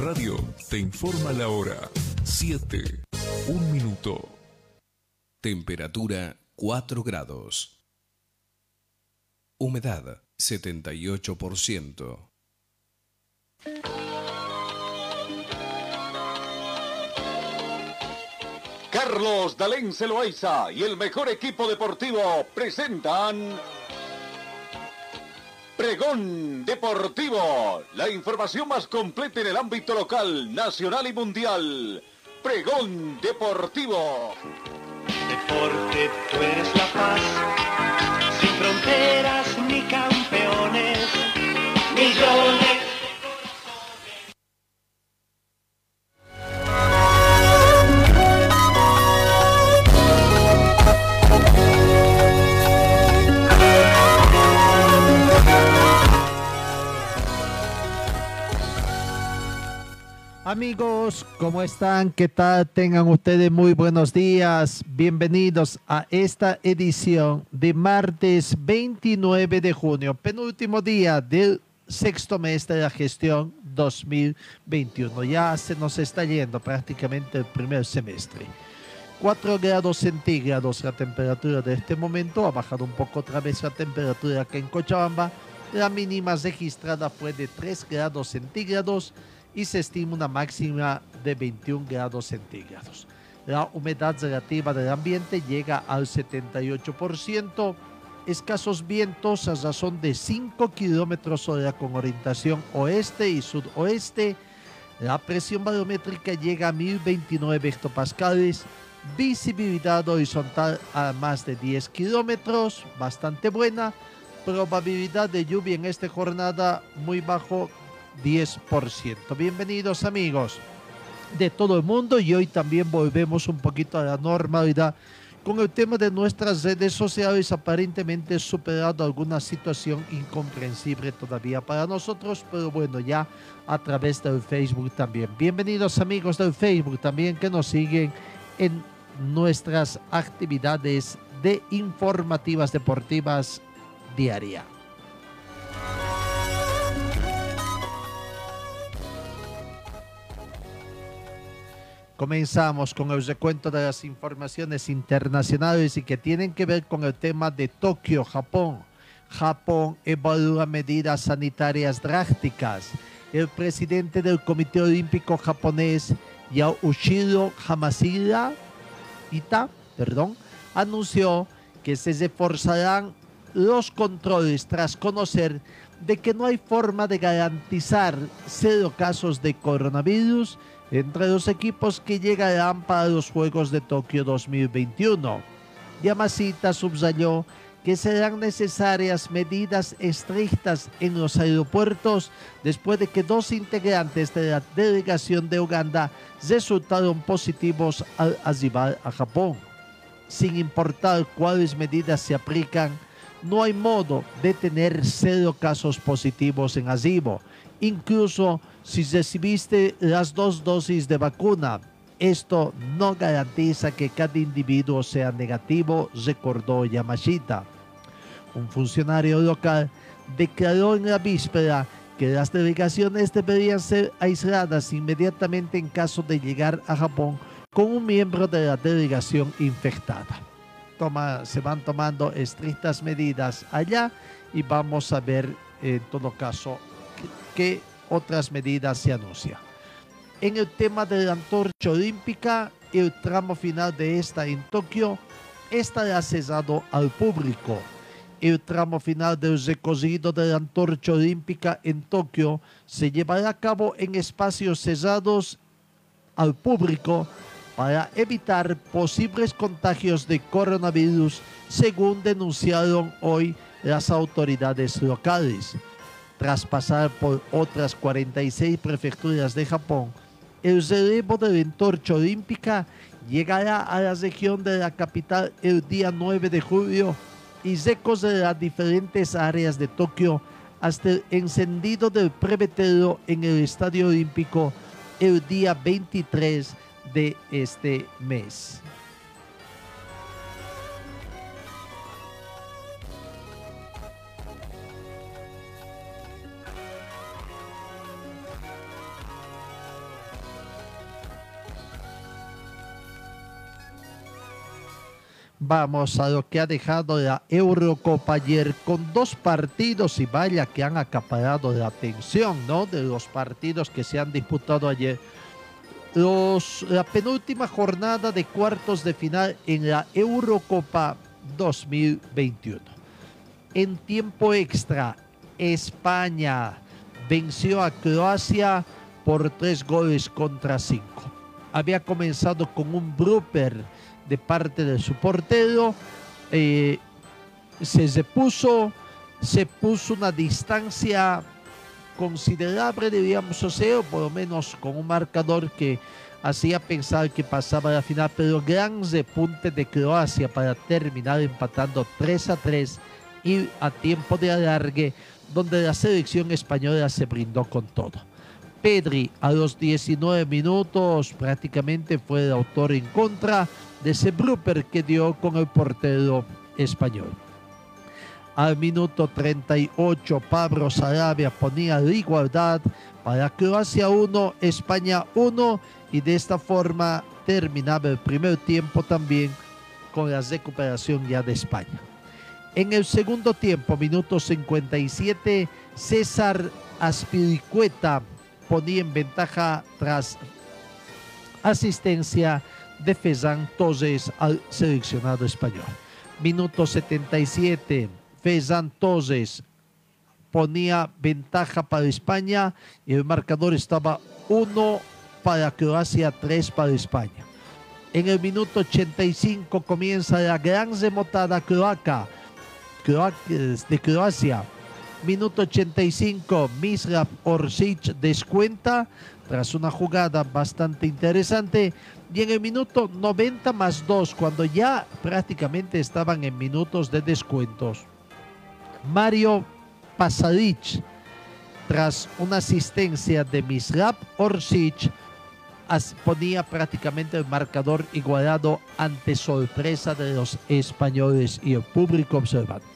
Radio te informa la hora. 7. Un minuto. Temperatura 4 grados. Humedad 78%. Carlos Dalén Celoaiza y el mejor equipo deportivo presentan Pregón Deportivo, la información más completa en el ámbito local, nacional y mundial. Pregón Deportivo. Deporte, tú eres la paz, sin fronteras ni campeones, millones. Amigos, ¿cómo están? ¿Qué tal? Tengan ustedes muy buenos días. Bienvenidos a esta edición de martes 29 de junio, penúltimo día del sexto mes de la gestión 2021. Ya se nos está yendo prácticamente el primer semestre. 4 grados centígrados la temperatura de este momento. Ha bajado un poco otra vez la temperatura acá en Cochabamba. La mínima registrada fue de 3 grados centígrados y se estima una máxima de 21 grados centígrados. La humedad relativa del ambiente llega al 78%, escasos vientos a razón de 5 kilómetros hora con orientación oeste y sudoeste. La presión barométrica llega a 1029 hectopascales, visibilidad horizontal a más de 10 kilómetros, bastante buena. Probabilidad de lluvia en esta jornada muy bajo 10%. Bienvenidos amigos de todo el mundo y hoy también volvemos un poquito a la normalidad con el tema de nuestras redes sociales aparentemente superado alguna situación incomprensible todavía para nosotros, pero bueno, ya a través del Facebook también. Bienvenidos amigos del Facebook también que nos siguen en nuestras actividades de informativas deportivas diaria. Comenzamos con el recuento de las informaciones internacionales y que tienen que ver con el tema de Tokio, Japón. Japón evalúa medidas sanitarias drásticas. El presidente del Comité Olímpico japonés, Yaushiro Hamashida, Ita, perdón, anunció que se reforzarán los controles tras conocer de que no hay forma de garantizar cero casos de coronavirus entre los equipos que llegarán para los Juegos de Tokio 2021. Yamashita subrayó que serán necesarias medidas estrictas en los aeropuertos después de que dos integrantes de la delegación de Uganda resultaron positivos al arribar a Japón. Sin importar cuáles medidas se aplican, no hay modo de tener cero casos positivos en arribo, incluso si recibiste las dos dosis de vacuna. Esto no garantiza que cada individuo sea negativo, recordó Yamashita. Un funcionario local declaró en la víspera que las delegaciones deberían ser aisladas inmediatamente en caso de llegar a Japón con un miembro de la delegación infectada. Se van tomando estrictas medidas allá y vamos a ver en todo caso qué otras medidas se anuncian. En el tema de la antorcha olímpica, el tramo final de esta en Tokio estará cesado al público. El tramo final del recorrido de la antorcha olímpica en Tokio se llevará a cabo en espacios cerrados al público para evitar posibles contagios de coronavirus, según denunciaron hoy las autoridades locales tras pasar por otras 46 prefecturas de Japón, el relevo de la antorcha olímpica llegará a la región de la capital el día 9 de julio y de las diferentes áreas de Tokio hasta el encendido del prevetero en el Estadio Olímpico el día 23 de este mes. Vamos a lo que ha dejado la Eurocopa ayer con dos partidos y vaya que han acaparado la atención, ¿no? De los partidos que se han disputado ayer. Los, la penúltima jornada de cuartos de final en la Eurocopa 2021. En tiempo extra, España venció a Croacia por tres goles contra cinco. Había comenzado con un blooper de parte de su portero. Eh, se, puso, se puso una distancia considerable, diríamos, o sea, por lo menos con un marcador que hacía pensar que pasaba la final, pero gran repunte de Croacia para terminar empatando 3 a 3 y a tiempo de alargue, donde la selección española se brindó con todo. Pedri a los 19 minutos prácticamente fue el autor en contra de ese blooper que dio con el portero español. Al minuto 38 Pablo Sarabia ponía la igualdad para Croacia 1, España 1 y de esta forma terminaba el primer tiempo también con la recuperación ya de España. En el segundo tiempo, minuto 57, César Aspiricueta ponía en ventaja tras asistencia de Fezán Torres al seleccionado español. Minuto 77, Fezán Torres ponía ventaja para España y el marcador estaba 1 para Croacia, 3 para España. En el minuto 85 comienza la gran remontada croaca de Croacia. Minuto 85, Misrap Orsic descuenta tras una jugada bastante interesante. Y en el minuto 90 más 2, cuando ya prácticamente estaban en minutos de descuentos, Mario Pasadic, tras una asistencia de Misrap Orsic, ponía prácticamente el marcador igualado ante sorpresa de los españoles y el público observando.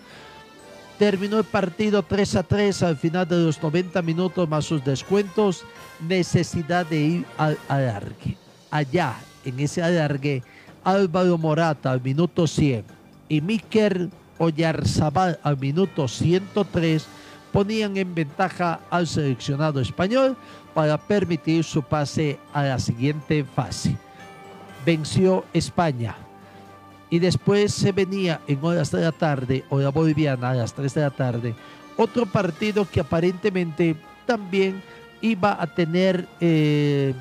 Terminó el partido 3 a 3 al final de los 90 minutos más sus descuentos. Necesidad de ir al alargue. Allá, en ese alargue, Álvaro Morata al minuto 100 y Miquel Oyarzabal al minuto 103 ponían en ventaja al seleccionado español para permitir su pase a la siguiente fase. Venció España y después se venía en horas de la tarde, hora boliviana a las 3 de la tarde, otro partido que aparentemente también iba a tener, eh,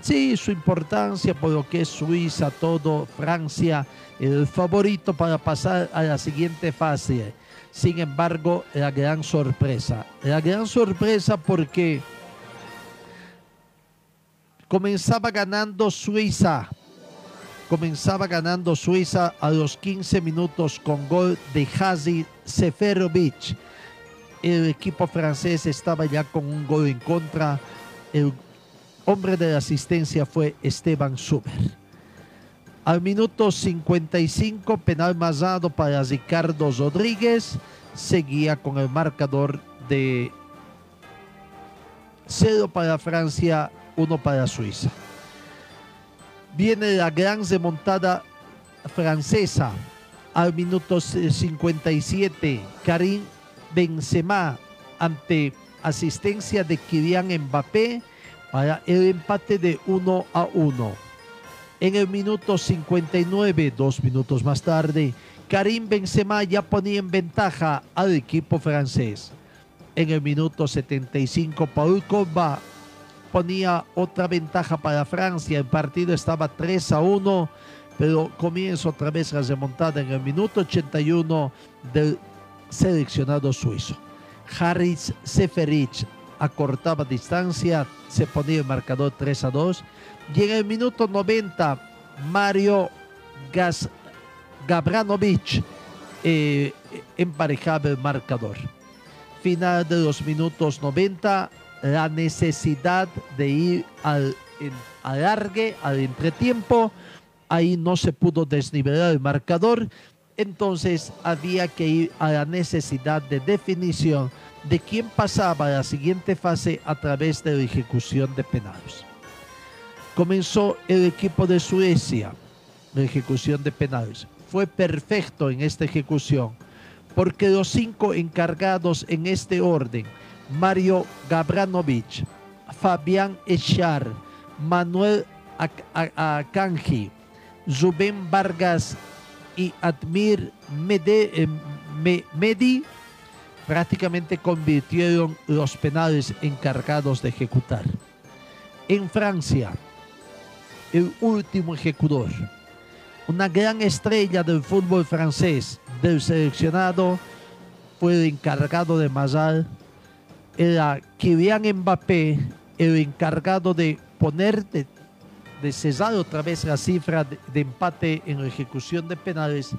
sí, su importancia por lo que es Suiza, todo, Francia, el favorito para pasar a la siguiente fase. Sin embargo, la gran sorpresa, la gran sorpresa porque comenzaba ganando Suiza comenzaba ganando Suiza a los 15 minutos con gol de Hazi Seferovic. El equipo francés estaba ya con un gol en contra. El hombre de la asistencia fue Esteban Suber. Al minuto 55, penal masado para Ricardo Rodríguez. Seguía con el marcador de 0 para Francia, 1 para Suiza viene la gran remontada francesa al minuto 57. Karim Benzema ante asistencia de Kylian Mbappé para el empate de 1 a 1. En el minuto 59, dos minutos más tarde, Karim Benzema ya ponía en ventaja al equipo francés. En el minuto 75, Paul Pogba ponía otra ventaja para Francia. El partido estaba 3 a 1, pero comienza otra vez la remontada en el minuto 81 del seleccionado suizo. Harris Seferich acortaba distancia, se ponía el marcador 3 a 2. Y en el minuto 90, Mario Gas Gabranovic eh, emparejaba el marcador. Final de los minutos 90, la necesidad de ir al alargue, al entretiempo. Ahí no se pudo desnivelar el marcador. Entonces había que ir a la necesidad de definición de quién pasaba a la siguiente fase a través de la ejecución de penales. Comenzó el equipo de Suecia, la ejecución de penales. fue perfecto en esta ejecución, porque los cinco encargados en este orden, Mario Gabranovich, Fabián Echar, Manuel Akanji, Zubén Vargas y Admir eh, Medi, prácticamente convirtieron los penales encargados de ejecutar. En Francia, el último ejecutor, una gran estrella del fútbol francés, del seleccionado, fue el encargado de Mazal, era Kylian Mbappé, el encargado de poner, de, cesar otra vez la cifra de, empate en la ejecución de penales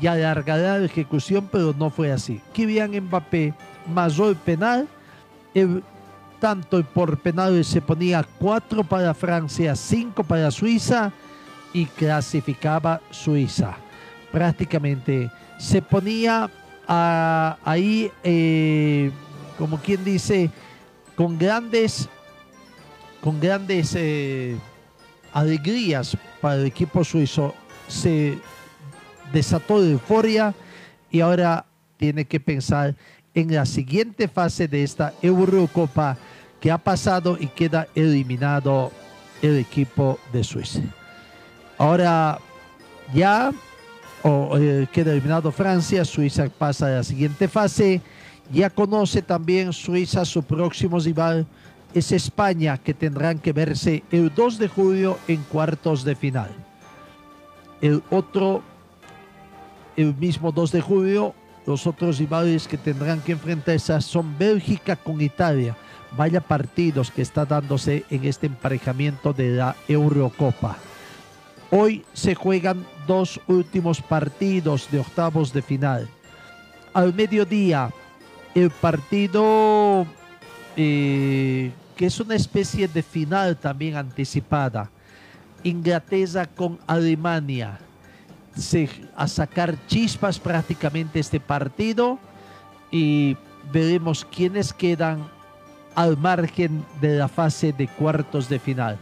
y alargar la ejecución, pero no fue así. Kylian Mbappé el penal, tanto por penales se ponía cuatro para Francia, cinco para Suiza y clasificaba Suiza. Prácticamente se ponía ahí, eh, como quien dice, con grandes, con grandes eh, alegrías para el equipo suizo. Se desató de euforia y ahora tiene que pensar en la siguiente fase de esta Eurocopa que ha pasado y queda eliminado el equipo de Suiza. Ahora ya eh, queda eliminado Francia, Suiza pasa a la siguiente fase. Ya conoce también Suiza su próximo rival es España, que tendrán que verse el 2 de julio en cuartos de final. El otro, el mismo 2 de julio, los otros rivales que tendrán que enfrentarse son Bélgica con Italia. Vaya partidos que está dándose en este emparejamiento de la Eurocopa. Hoy se juegan dos últimos partidos de octavos de final. Al mediodía, el partido eh, que es una especie de final también anticipada. Inglaterra con Alemania. A sacar chispas prácticamente este partido y veremos quiénes quedan al margen de la fase de cuartos de final.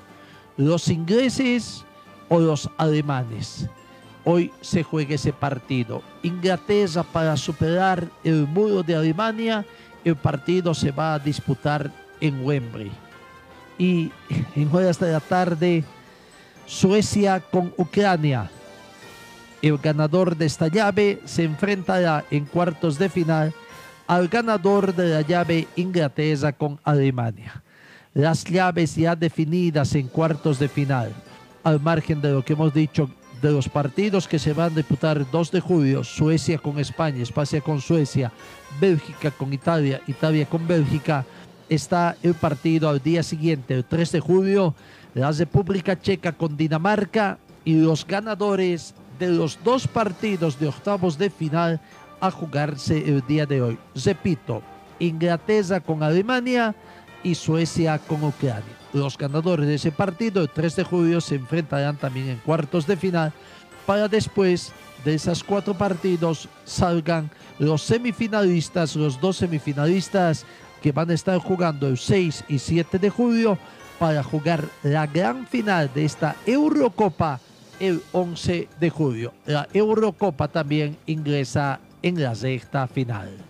Los ingleses o los alemanes. Hoy se juega ese partido. Inglaterra para superar el muro de Alemania, el partido se va a disputar en Wembley. Y en horas de la tarde, Suecia con Ucrania. El ganador de esta llave se enfrentará en cuartos de final al ganador de la llave Inglaterra con Alemania. Las llaves ya definidas en cuartos de final al margen de lo que hemos dicho de los partidos que se van a disputar 2 de julio, Suecia con España, España con Suecia, Bélgica con Italia, Italia con Bélgica, está el partido al día siguiente, el 3 de julio, la República Checa con Dinamarca y los ganadores de los dos partidos de octavos de final a jugarse el día de hoy. Repito, Inglaterra con Alemania y Suecia con Ucrania. Los ganadores de ese partido, el 3 de julio, se enfrentarán también en cuartos de final para después de esos cuatro partidos salgan los semifinalistas, los dos semifinalistas que van a estar jugando el 6 y 7 de julio para jugar la gran final de esta Eurocopa el 11 de julio. La Eurocopa también ingresa en la sexta final.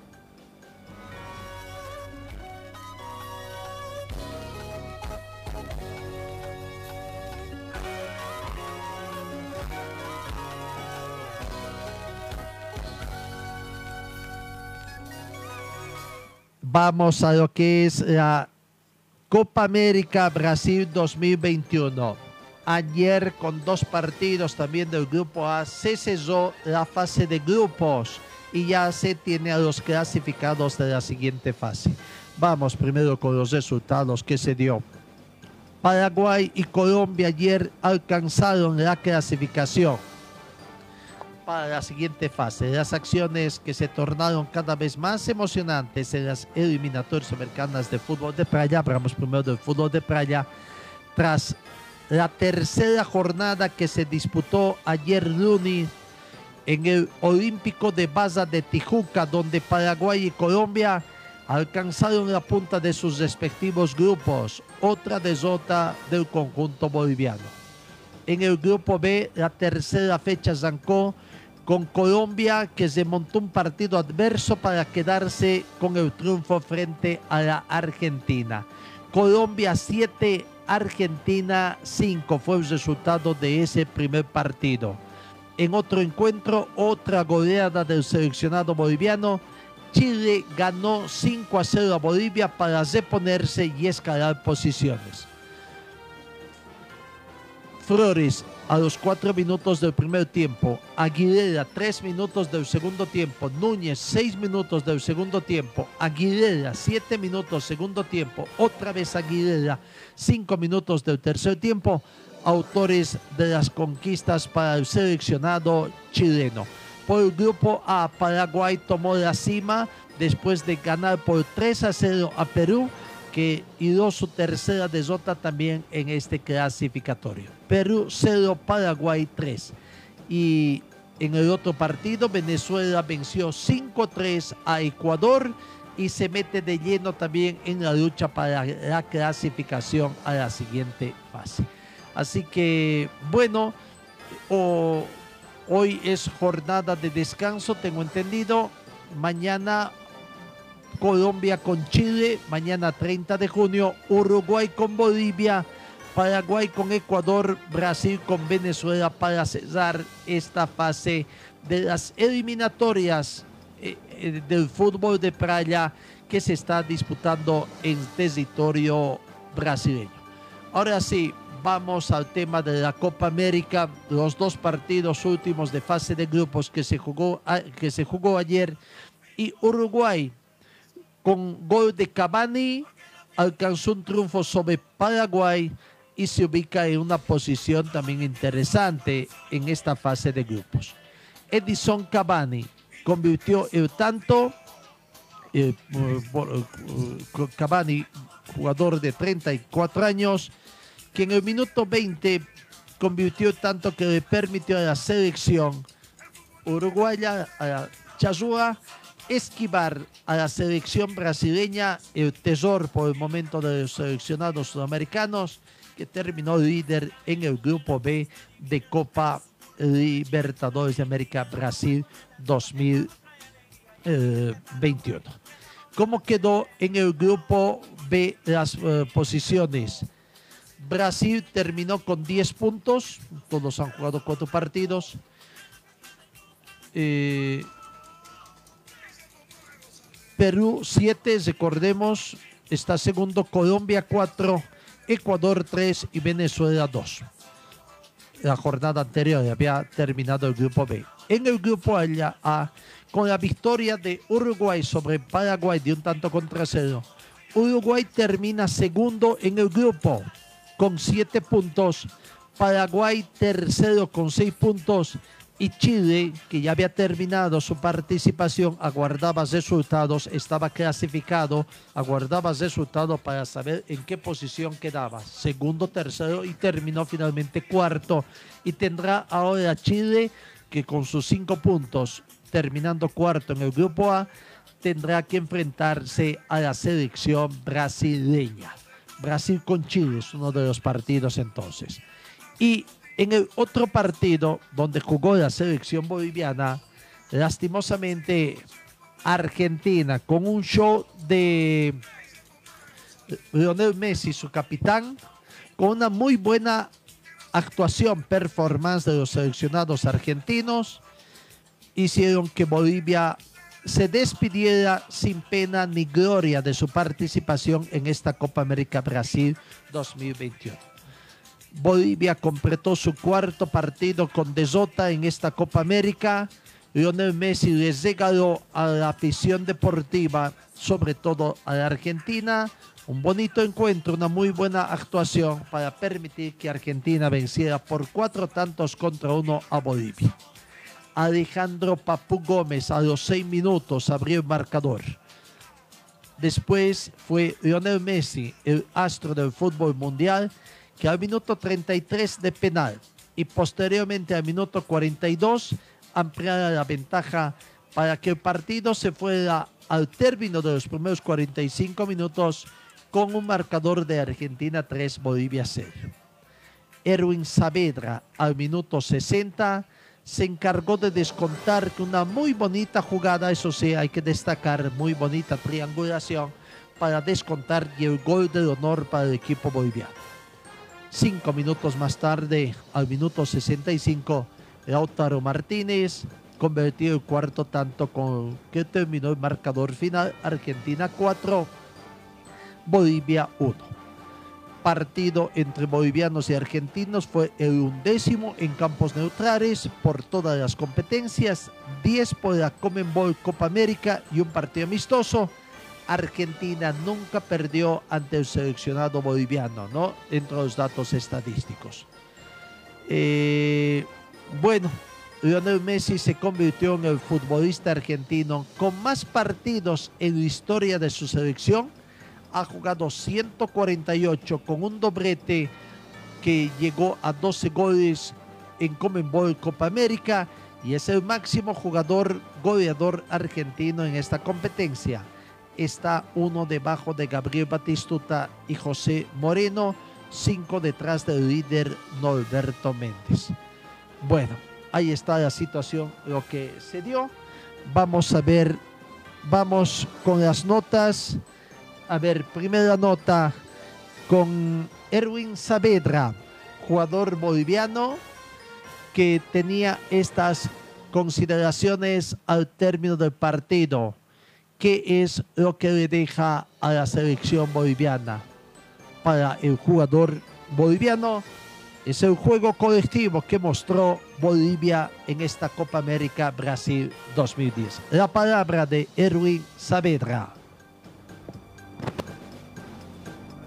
Vamos a lo que es la Copa América Brasil 2021. Ayer con dos partidos también del grupo A se cesó la fase de grupos y ya se tiene a los clasificados de la siguiente fase. Vamos primero con los resultados que se dio. Paraguay y Colombia ayer alcanzaron la clasificación para la siguiente fase. Las acciones que se tornaron cada vez más emocionantes en las eliminatorias americanas de fútbol de playa. Hablamos primero del fútbol de playa. Tras la tercera jornada que se disputó ayer lunes en el Olímpico de Baza de Tijuca, donde Paraguay y Colombia alcanzaron la punta de sus respectivos grupos. Otra desota del conjunto boliviano. En el grupo B, la tercera fecha zancó con Colombia que se montó un partido adverso para quedarse con el triunfo frente a la Argentina. Colombia 7, Argentina 5 fue el resultado de ese primer partido. En otro encuentro, otra goleada del seleccionado boliviano. Chile ganó 5 a 0 a Bolivia para reponerse y escalar posiciones. Flores a los 4 minutos del primer tiempo, Aguilera 3 minutos del segundo tiempo, Núñez 6 minutos del segundo tiempo, Aguilera 7 minutos segundo tiempo, otra vez Aguilera 5 minutos del tercer tiempo, autores de las conquistas para el seleccionado chileno. Por el grupo A, Paraguay tomó la cima después de ganar por 3 a 0 a Perú que dio su tercera derrota también en este clasificatorio. Perú 0, Paraguay 3. Y en el otro partido, Venezuela venció 5-3 a Ecuador y se mete de lleno también en la lucha para la clasificación a la siguiente fase. Así que, bueno, hoy es jornada de descanso, tengo entendido. Mañana Colombia con Chile, mañana 30 de junio, Uruguay con Bolivia, Paraguay con Ecuador, Brasil con Venezuela para cerrar esta fase de las eliminatorias eh, eh, del fútbol de playa que se está disputando en territorio brasileño. Ahora sí, vamos al tema de la Copa América, los dos partidos últimos de fase de grupos que se jugó, que se jugó ayer y Uruguay con gol de Cavani, alcanzó un triunfo sobre Paraguay y se ubica en una posición también interesante en esta fase de grupos. Edison Cavani convirtió el tanto, eh, Cavani, jugador de 34 años, que en el minuto 20 convirtió tanto que le permitió a la selección uruguaya, a Chazúa, esquivar a la selección brasileña el tesoro por el momento de los seleccionados sudamericanos que terminó líder en el grupo B de Copa Libertadores de América Brasil 2021. ¿Cómo quedó en el grupo B las eh, posiciones? Brasil terminó con 10 puntos, todos han jugado cuatro partidos. Eh, Perú 7, recordemos, está segundo Colombia 4, Ecuador 3 y Venezuela 2. La jornada anterior había terminado el grupo B. En el grupo A, con la victoria de Uruguay sobre Paraguay de un tanto contra cero, Uruguay termina segundo en el grupo con 7 puntos, Paraguay tercero con 6 puntos y Chile, que ya había terminado su participación, aguardaba resultados, estaba clasificado, aguardaba resultados para saber en qué posición quedaba, segundo, tercero y terminó finalmente cuarto. Y tendrá ahora Chile, que con sus cinco puntos, terminando cuarto en el grupo A, tendrá que enfrentarse a la selección brasileña. Brasil con Chile es uno de los partidos entonces. Y en el otro partido donde jugó la selección boliviana, lastimosamente Argentina, con un show de Lionel Messi, su capitán, con una muy buena actuación, performance de los seleccionados argentinos, hicieron que Bolivia se despidiera sin pena ni gloria de su participación en esta Copa América Brasil 2021. Bolivia completó su cuarto partido con desota en esta Copa América. Lionel Messi les regaló a la afición deportiva, sobre todo a la Argentina, un bonito encuentro, una muy buena actuación para permitir que Argentina venciera por cuatro tantos contra uno a Bolivia. Alejandro Papu Gómez a los seis minutos abrió el marcador. Después fue Lionel Messi, el astro del fútbol mundial, que al minuto 33 de penal y posteriormente al minuto 42 ampliara la ventaja para que el partido se fuera al término de los primeros 45 minutos con un marcador de Argentina 3, Bolivia 0. Erwin Saavedra al minuto 60 se encargó de descontar con una muy bonita jugada, eso sí, hay que destacar, muy bonita triangulación para descontar y el gol de honor para el equipo boliviano. Cinco minutos más tarde, al minuto 65, Lautaro Martínez convirtió el cuarto tanto con que terminó el marcador final Argentina 4, Bolivia 1. Partido entre bolivianos y argentinos fue el undécimo en campos neutrales por todas las competencias, 10 por la Comenbol Copa América y un partido amistoso. Argentina nunca perdió ante el seleccionado boliviano, ¿no? Entre los datos estadísticos. Eh, bueno, Lionel Messi se convirtió en el futbolista argentino con más partidos en la historia de su selección. Ha jugado 148 con un doblete que llegó a 12 goles en Comenbol Copa América y es el máximo jugador goleador argentino en esta competencia. Está uno debajo de Gabriel Batistuta y José Moreno, cinco detrás del líder Norberto Méndez. Bueno, ahí está la situación, lo que se dio. Vamos a ver, vamos con las notas. A ver, primera nota con Erwin Saavedra, jugador boliviano que tenía estas consideraciones al término del partido. ¿Qué es lo que le deja a la selección boliviana? Para el jugador boliviano, es el juego colectivo que mostró Bolivia en esta Copa América Brasil 2010. La palabra de Erwin Saavedra.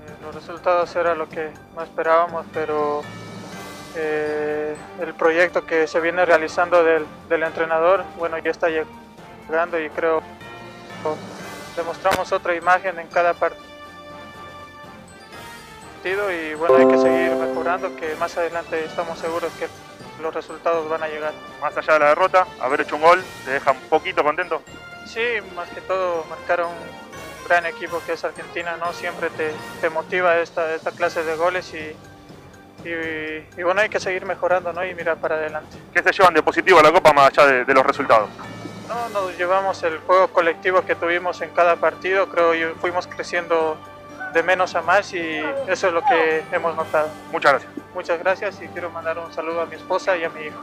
Eh, Los resultados era lo que no esperábamos, pero eh, el proyecto que se viene realizando del, del entrenador, bueno, ya está llegando y creo demostramos otra imagen en cada partido y bueno, hay que seguir mejorando, que más adelante estamos seguros que los resultados van a llegar. Más allá de la derrota, haber hecho un gol, ¿te deja un poquito contento? Sí, más que todo marcar a un gran equipo que es Argentina, ¿no? Siempre te, te motiva esta, esta clase de goles y, y, y bueno, hay que seguir mejorando, ¿no? Y mirar para adelante. ¿Qué se llevan de positivo a la Copa más allá de, de los resultados? No, nos llevamos el juego colectivo que tuvimos en cada partido, creo que fuimos creciendo de menos a más y eso es lo que hemos notado. Muchas gracias. Muchas gracias y quiero mandar un saludo a mi esposa y a mi hijo.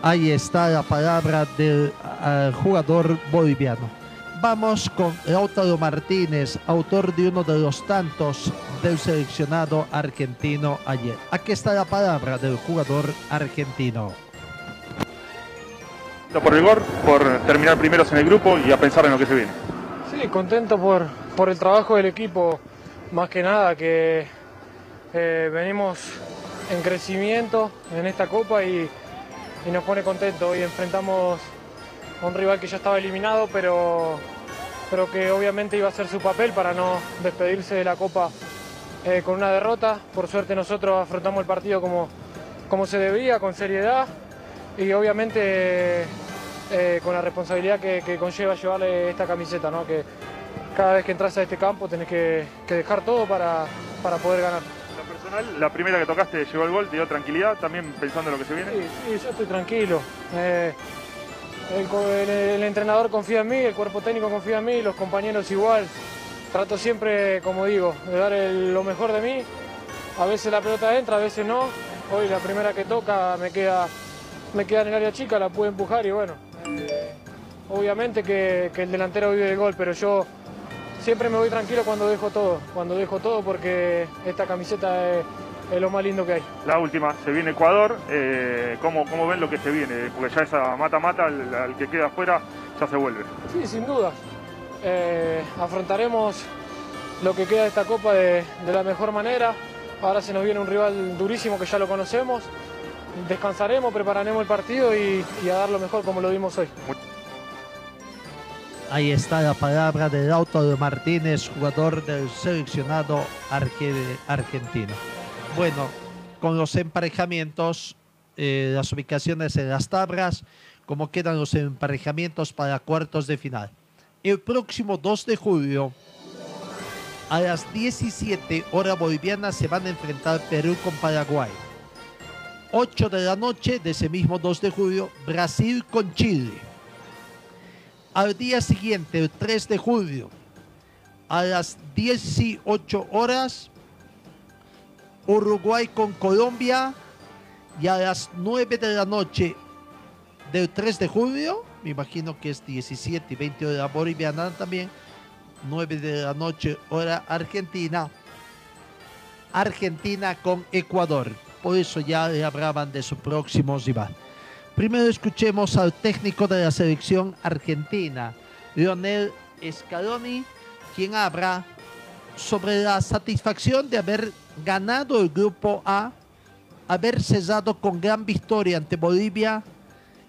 Ahí está la palabra del uh, jugador boliviano. Vamos con Lautaro Martínez, autor de uno de los tantos del seleccionado argentino ayer. Aquí está la palabra del jugador argentino. Por gol, por terminar primeros en el grupo y a pensar en lo que se viene. Sí, contento por, por el trabajo del equipo, más que nada que eh, venimos en crecimiento en esta copa y, y nos pone contento. Hoy enfrentamos a un rival que ya estaba eliminado, pero, pero que obviamente iba a hacer su papel para no despedirse de la copa eh, con una derrota. Por suerte nosotros afrontamos el partido como, como se debía, con seriedad y obviamente eh, con la responsabilidad que, que, conlleva llevarle esta camiseta, ¿no? que cada vez que entras a este campo tenés que, que dejar todo para, para, poder ganar. La personal, la primera que tocaste llegó el gol, te dio tranquilidad, también pensando en lo que se viene. Sí, sí yo estoy tranquilo. Eh, el, el, el, entrenador confía en mí, el cuerpo técnico confía en mí, los compañeros igual. Trato siempre, como digo, de dar el, lo mejor de mí. A veces la pelota entra, a veces no. Hoy la primera que toca me queda, me queda en el área chica, la pude empujar y bueno, eh, obviamente que, que, el delantero vive el gol, pero yo siempre me voy tranquilo cuando dejo todo, cuando dejo todo porque esta camiseta es, es lo más lindo que hay. La última, se viene Ecuador, eh, ¿cómo, ¿cómo, ven lo que se viene? Porque ya esa mata-mata, al, al, que queda afuera, ya se vuelve. Sí, sin duda. Eh, afrontaremos lo que queda de esta Copa de, de la mejor manera. Ahora se nos viene un rival durísimo que ya lo conocemos descansaremos, prepararemos el partido y, y, a dar lo mejor como lo dimos hoy. Ahí está la palabra del Lautaro Martínez, jugador del seleccionado argentino. Bueno, con los emparejamientos, eh, las ubicaciones en las tablas, como quedan los emparejamientos para cuartos de final. El próximo 2 de julio, a las 17 horas bolivianas, se van a enfrentar Perú con Paraguay 8 de la noche de ese mismo 2 de julio, Brasil con Chile. Al día siguiente, el 3 de julio, a las 18 horas, Uruguay con Colombia y a las 9 de la noche del 3 de julio, me imagino que es 17 y 20 de la boliviana también, 9 de la noche hora argentina, Argentina con Ecuador. Por eso ya hablaban de su próximo rival. Primero escuchemos al técnico de la selección argentina, Lionel Scaloni, quien habla sobre la satisfacción de haber ganado el grupo A, haber cesado con gran victoria ante Bolivia.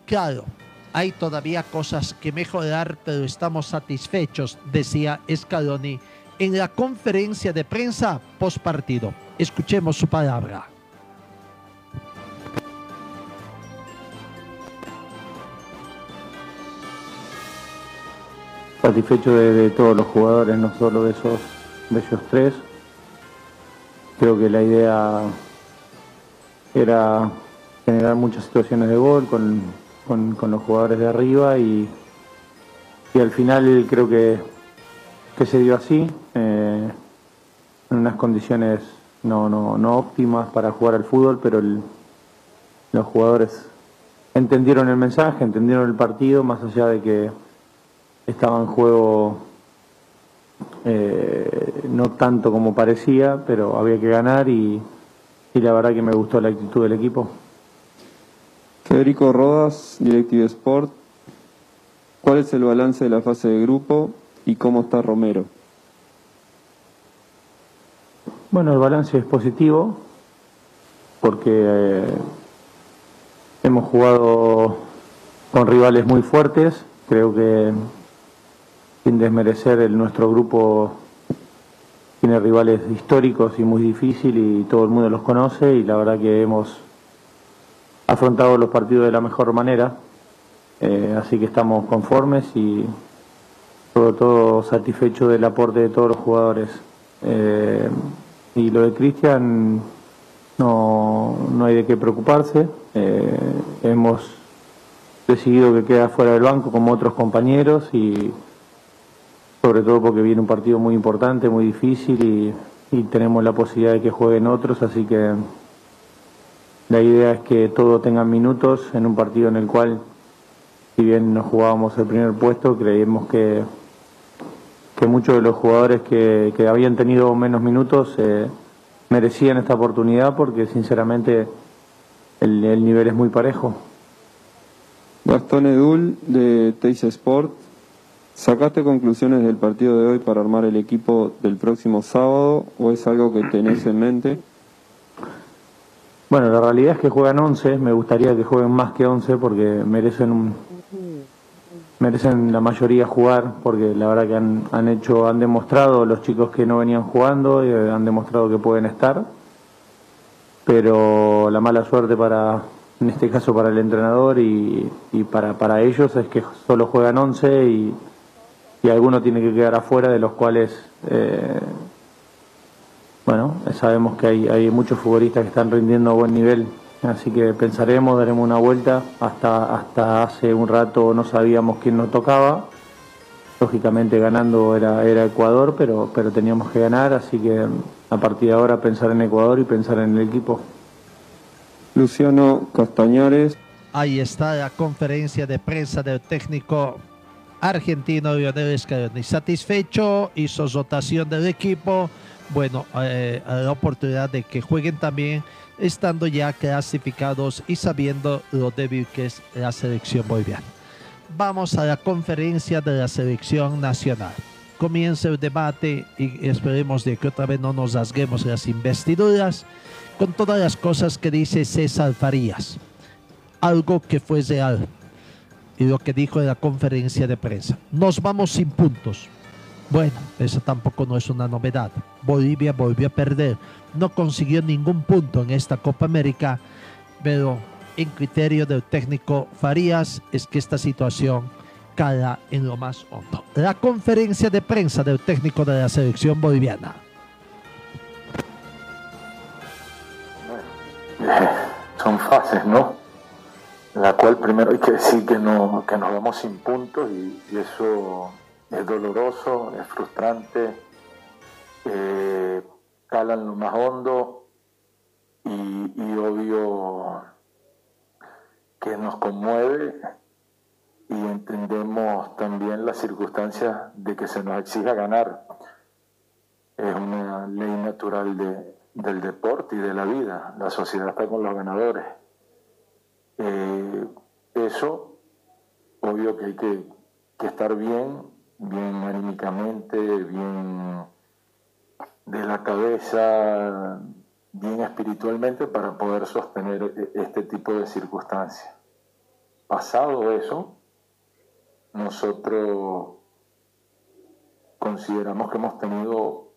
Claro, hay todavía cosas que mejorar, pero estamos satisfechos, decía Scaloni en la conferencia de prensa post partido. Escuchemos su palabra. Satisfecho de, todos los jugadores, no solo de esos, de esos tres. Creo que la idea era generar muchas situaciones de gol con, con- los jugadores de arriba y, y al final creo que, que se dio así, eh, en unas condiciones no, no, no óptimas para jugar al fútbol, pero los jugadores entendieron el mensaje, entendieron el partido, más allá de que estaba en juego eh, no tanto como parecía, pero había que ganar y, y la verdad que me gustó la actitud del equipo. Federico Rodas, Directive Sport. ¿Cuál es el balance de la fase de grupo y cómo está Romero? Bueno, el balance es positivo porque eh, hemos jugado con rivales muy fuertes. Creo que sin desmerecer el, nuestro grupo tiene rivales históricos y muy difíciles y todo el mundo los conoce y la verdad que hemos afrontado los partidos de la mejor manera. Eh, así que estamos conformes y todo, todo satisfecho del aporte de todos los jugadores. Eh, y lo de Cristian no, no hay de qué preocuparse. Eh, hemos decidido que queda fuera del banco como otros compañeros y sobre todo porque viene un partido muy importante, muy difícil y, tenemos la posibilidad de que jueguen otros, así que la idea es que todos tengan minutos en un partido en el cual, si bien nos jugábamos el primer puesto, creíamos que, que muchos de los jugadores que, habían tenido menos minutos eh, merecían esta oportunidad porque sinceramente el, el nivel es muy parejo. Gastón Edul, de Teis Sport. ¿Sacaste conclusiones del partido de hoy para armar el equipo del próximo sábado o es algo que tenés en mente? Bueno, la realidad es que juegan 11, me gustaría que jueguen más que 11 porque merecen un, merecen la mayoría jugar porque la verdad que han, han hecho han demostrado los chicos que no venían jugando eh, han demostrado que pueden estar pero la mala suerte para en este caso para el entrenador y, y para, para ellos es que solo juegan 11 y, y alguno tiene que quedar afuera de los cuales eh, bueno, sabemos que hay, hay muchos futbolistas que están rindiendo a buen nivel, así que pensaremos, daremos una vuelta. Hasta, hasta hace un rato no sabíamos quién nos tocaba. Lógicamente ganando era, era Ecuador, pero, pero teníamos que ganar, así que a partir de ahora pensar en Ecuador y pensar en el equipo. Luciano Castañares. Ahí está la conferencia de prensa del técnico argentino Lionel Scaloni. Satisfecho, hizo rotación del equipo. Bueno, eh, la oportunidad de que jueguen también, estando ya clasificados y sabiendo lo débil que es la selección boliviana. Vamos a la conferencia de la selección nacional. Comienza el debate y esperemos de que otra vez no nos rasguemos las investiduras con todas las cosas que dice César Farías. Algo que fue real y lo que dijo en la conferencia de prensa. Nos vamos sin puntos. Bueno, eso tampoco no es una novedad. Bolivia volvió a perder. No consiguió ningún punto en esta Copa América, pero en criterio del técnico Farías es que esta situación cala en lo más hondo. La conferencia de prensa del técnico de la selección boliviana. son fases, ¿no? La cual primero hay que decir que, no, que nos vamos sin puntos y, eso es doloroso, es frustrante, eh, cala en lo más hondo y, y obvio que nos conmueve y entendemos también las circunstancias de que se nos exija ganar. Es una ley natural de, del deporte y de la vida. La sociedad está con los ganadores. Eh, eso, obvio que hay que, estar bien, bien anímicamente, bien de la cabeza, bien espiritualmente para poder sostener e, este tipo de circunstancias. Pasado eso, nosotros consideramos que hemos tenido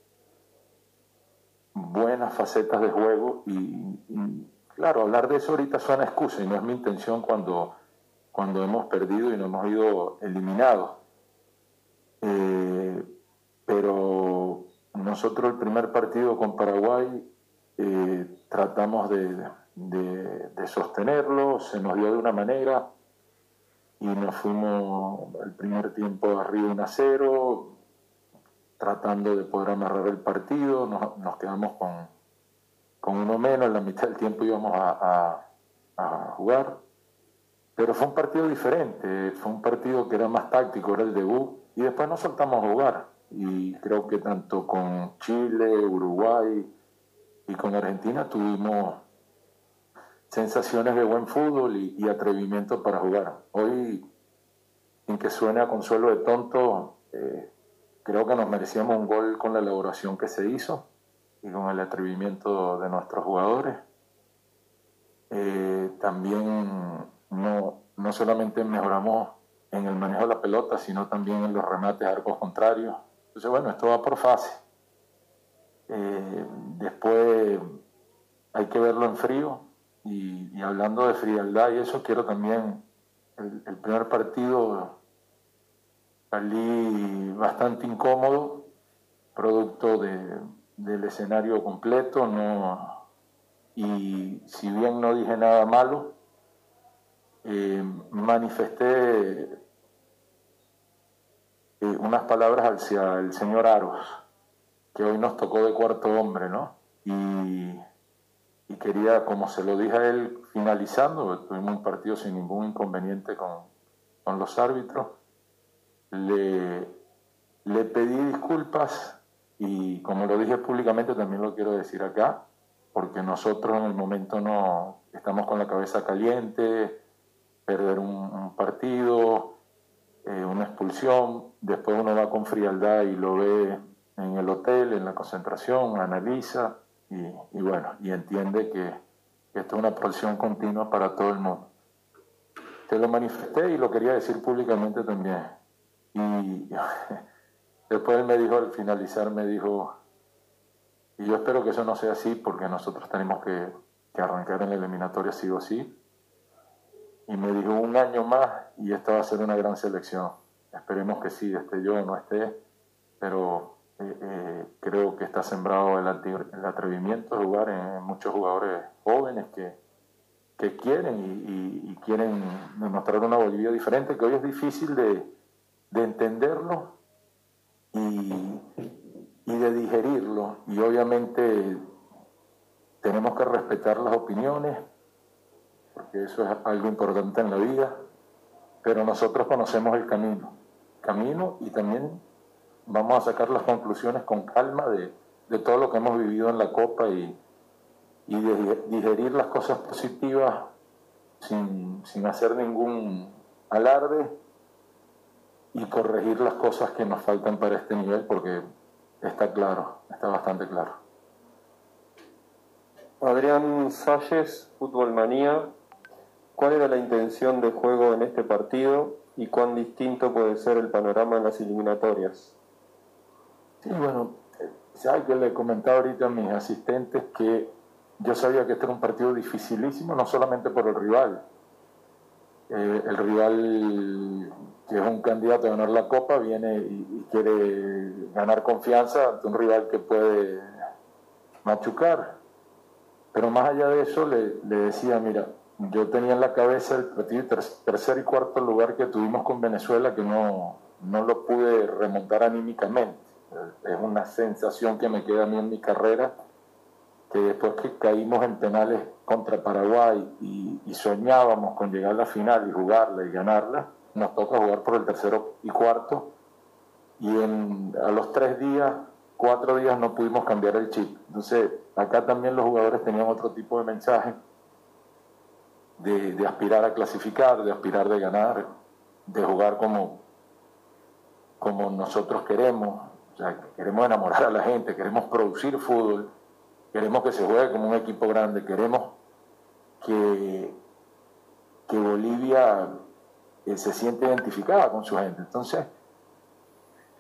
buenas facetas de juego y, claro, hablar de eso ahorita suena excusa y no es mi intención cuando, cuando hemos perdido y no hemos ido eliminados. Eh, pero nosotros el primer partido con Paraguay eh, tratamos de, de, sostenerlo, se nos dio de una manera y nos fuimos el primer tiempo arriba 1 a 0, tratando de poder amarrar el partido, nos, quedamos con, con, uno menos, en la mitad del tiempo íbamos a, a, jugar, pero fue un partido diferente, fue un partido que era más táctico, era el debut, y después nos soltamos a jugar, y creo que tanto con Chile, Uruguay y con Argentina tuvimos sensaciones de buen fútbol y, atrevimiento para jugar. Hoy, sin que suene a consuelo de tonto, eh, creo que nos merecíamos un gol con la elaboración que se hizo y con el atrevimiento de nuestros jugadores. Eh, también no, no solamente mejoramos en el manejo de la pelota, sino también en los remates a arcos contrarios. Entonces, bueno, esto va por fase. Eh, después hay que verlo en frío y, hablando de frialdad y eso, quiero también, el, el primer partido salí bastante incómodo, producto de, del escenario completo, no, y si bien no dije nada malo, eh, manifesté eh, unas palabras hacia el señor Aros, que hoy nos tocó de cuarto hombre, ¿no? Y, y quería, como se lo dije a él finalizando, tuvimos un partido sin ningún inconveniente con, con los árbitros, le, le pedí disculpas y como lo dije públicamente también lo quiero decir acá, porque nosotros en el momento no estamos con la cabeza caliente, perder un, partido, eh, una expulsión, después uno va con frialdad y lo ve en el hotel, en la concentración, analiza y, bueno, y entiende que, que esto es una presión continua para todo el mundo. Te lo manifesté y lo quería decir públicamente también. Y después él me dijo, al finalizar, me dijo, y yo espero que eso no sea así porque nosotros tenemos que, arrancar en la eliminatoria sí o sí. Y me dijo, un año más y esta va a ser una gran selección. Esperemos que sí, esté yo o no esté, pero eh, eh, creo que está sembrado el, atrevimiento de jugar en muchos jugadores jóvenes que, que quieren y, y, quieren demostrar una Bolivia diferente, que hoy es difícil de, de entenderlo y, de digerirlo. Y obviamente tenemos que respetar las opiniones, porque eso es algo importante en la vida, pero nosotros conocemos el camino, camino y también vamos a sacar las conclusiones con calma de, todo lo que hemos vivido en la Copa y, y de digerir las cosas positivas sin, sin hacer ningún alarde y corregir las cosas que nos faltan para este nivel porque está claro, está bastante claro. Adrián Salles, Fútbol Manía, ¿cuál era la intención de juego en este partido y cuán distinto puede ser el panorama en las eliminatorias? Sí, bueno, ya que le comentaba ahorita a mis asistentes que yo sabía que este era un partido dificilísimo, no solamente por el rival. Eh, el rival que es un candidato a ganar la Copa, viene y, quiere ganar confianza ante un rival que puede machucar. Pero más allá de eso, le, decía, mira, yo tenía en la cabeza el partido tercer y cuarto lugar que tuvimos con Venezuela que no, no lo pude remontar anímicamente. Es una sensación que me queda a mí en mi carrera, que después que caímos en penales contra Paraguay y soñábamos con llegar a la final y jugarla y ganarla, nos toca jugar por el tercero y cuarto y en, a los tres días, cuatro días no pudimos cambiar el chip. Entonces, acá también los jugadores tenían otro tipo de mensaje de, aspirar a clasificar, de aspirar de ganar, de jugar como, como nosotros queremos. O sea, queremos enamorar a la gente, queremos producir fútbol, queremos que se juegue como un equipo grande, queremos que, que Bolivia se siente identificada con su gente. Entonces,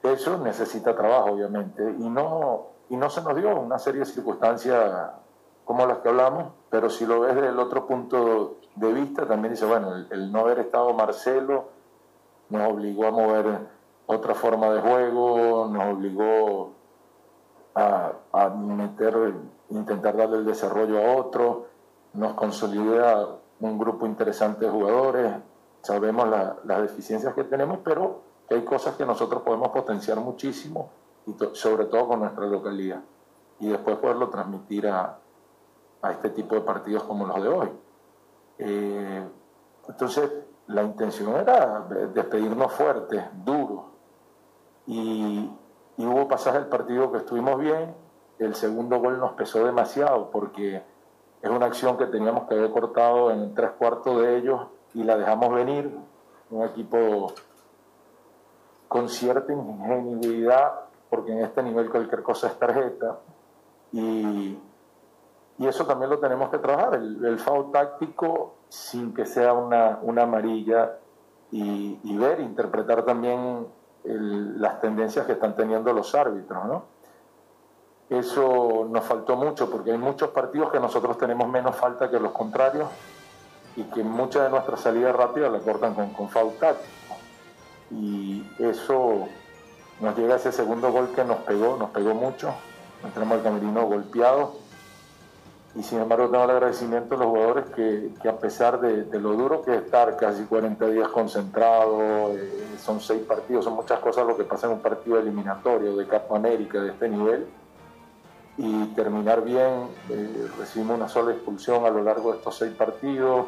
eso necesita trabajo, obviamente, y no, y no se nos dio una serie de circunstancias como las que hablamos, pero si lo ves desde el otro punto de vista, también dice, bueno, el, no haber estado Marcelo nos obligó a mover otra forma de juego, nos obligó a, a meter, intentar darle el desarrollo a otro, nos consolida un grupo interesante de jugadores, sabemos las deficiencias que tenemos, pero que hay cosas que nosotros podemos potenciar muchísimo, y sobre todo con nuestra localidad, y después poderlo transmitir a, a este tipo de partidos como los de hoy. Eh, entonces, la intención era despedirnos fuertes, duros, y, y hubo pasajes del partido que estuvimos bien, el segundo gol nos pesó demasiado porque es una acción que teníamos que haber cortado en tres cuartos de ellos y la dejamos venir. Un equipo con cierta ingenuidad, porque en este nivel cualquier cosa es tarjeta. Y, y eso también lo tenemos que trabajar, el, el foul táctico sin que sea una, una amarilla y, y, ver, interpretar también el, las tendencias que están teniendo los árbitros, ¿no? Eso nos faltó mucho porque hay muchos partidos que nosotros tenemos menos falta que los contrarios y que muchas de nuestras salidas rápidas la cortan con, con foul. Y eso nos llega a ese segundo gol que nos pegó, nos pegó mucho. Entramos al camerino golpeado. Y sin embargo tengo el agradecimiento a los jugadores que, a pesar de, de, lo duro que es estar casi 40 días concentrado, eh, son seis partidos, son muchas cosas lo que pasa en un partido eliminatorio de Copa América de este nivel, y terminar bien, eh, recibimos una sola expulsión a lo largo de estos seis partidos,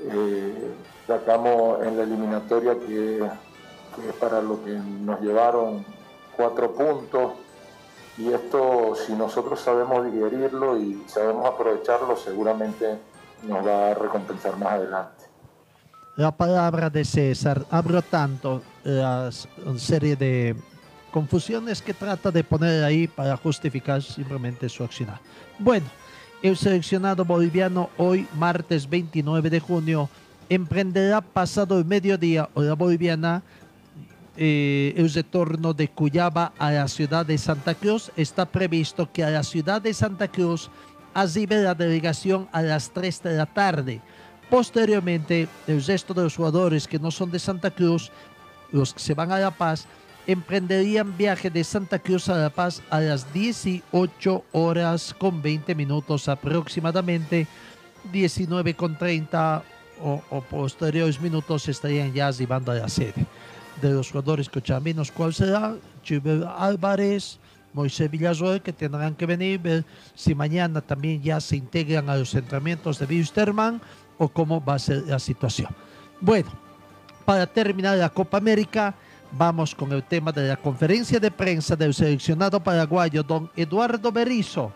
eh, sacamos en la eliminatoria que, que, es para lo que nos llevaron cuatro puntos y esto si nosotros sabemos digerirlo y sabemos aprovecharlo seguramente nos va a recompensar más adelante. La palabra de César, abro tanto una serie de confusiones que trata de poner ahí para justificar simplemente su accionar. Bueno, el seleccionado boliviano hoy, martes 29 de junio, emprenderá pasado el mediodía hora boliviana eh, el retorno de Cuyaba a la ciudad de Santa Cruz. Está previsto que a la ciudad de Santa Cruz arribe la delegación a las 3 de la tarde. Posteriormente, el resto de los jugadores que no son de Santa Cruz, los que se van a La Paz, emprenderían viaje de Santa Cruz a La Paz a las 18 horas con 20 minutos aproximadamente, 19 con 30 o, o posteriores minutos estarían ya arribando a la sede de los jugadores cochambinos. ¿Cuál será? Chibel Álvarez, Moisés Villazuel, que tendrán que venir, ver si mañana también ya se integran a los entrenamientos de Wisterman o cómo va a ser la situación. Bueno, para terminar la Copa América, vamos con el tema de la conferencia de prensa del seleccionado paraguayo, don Eduardo Berizzo.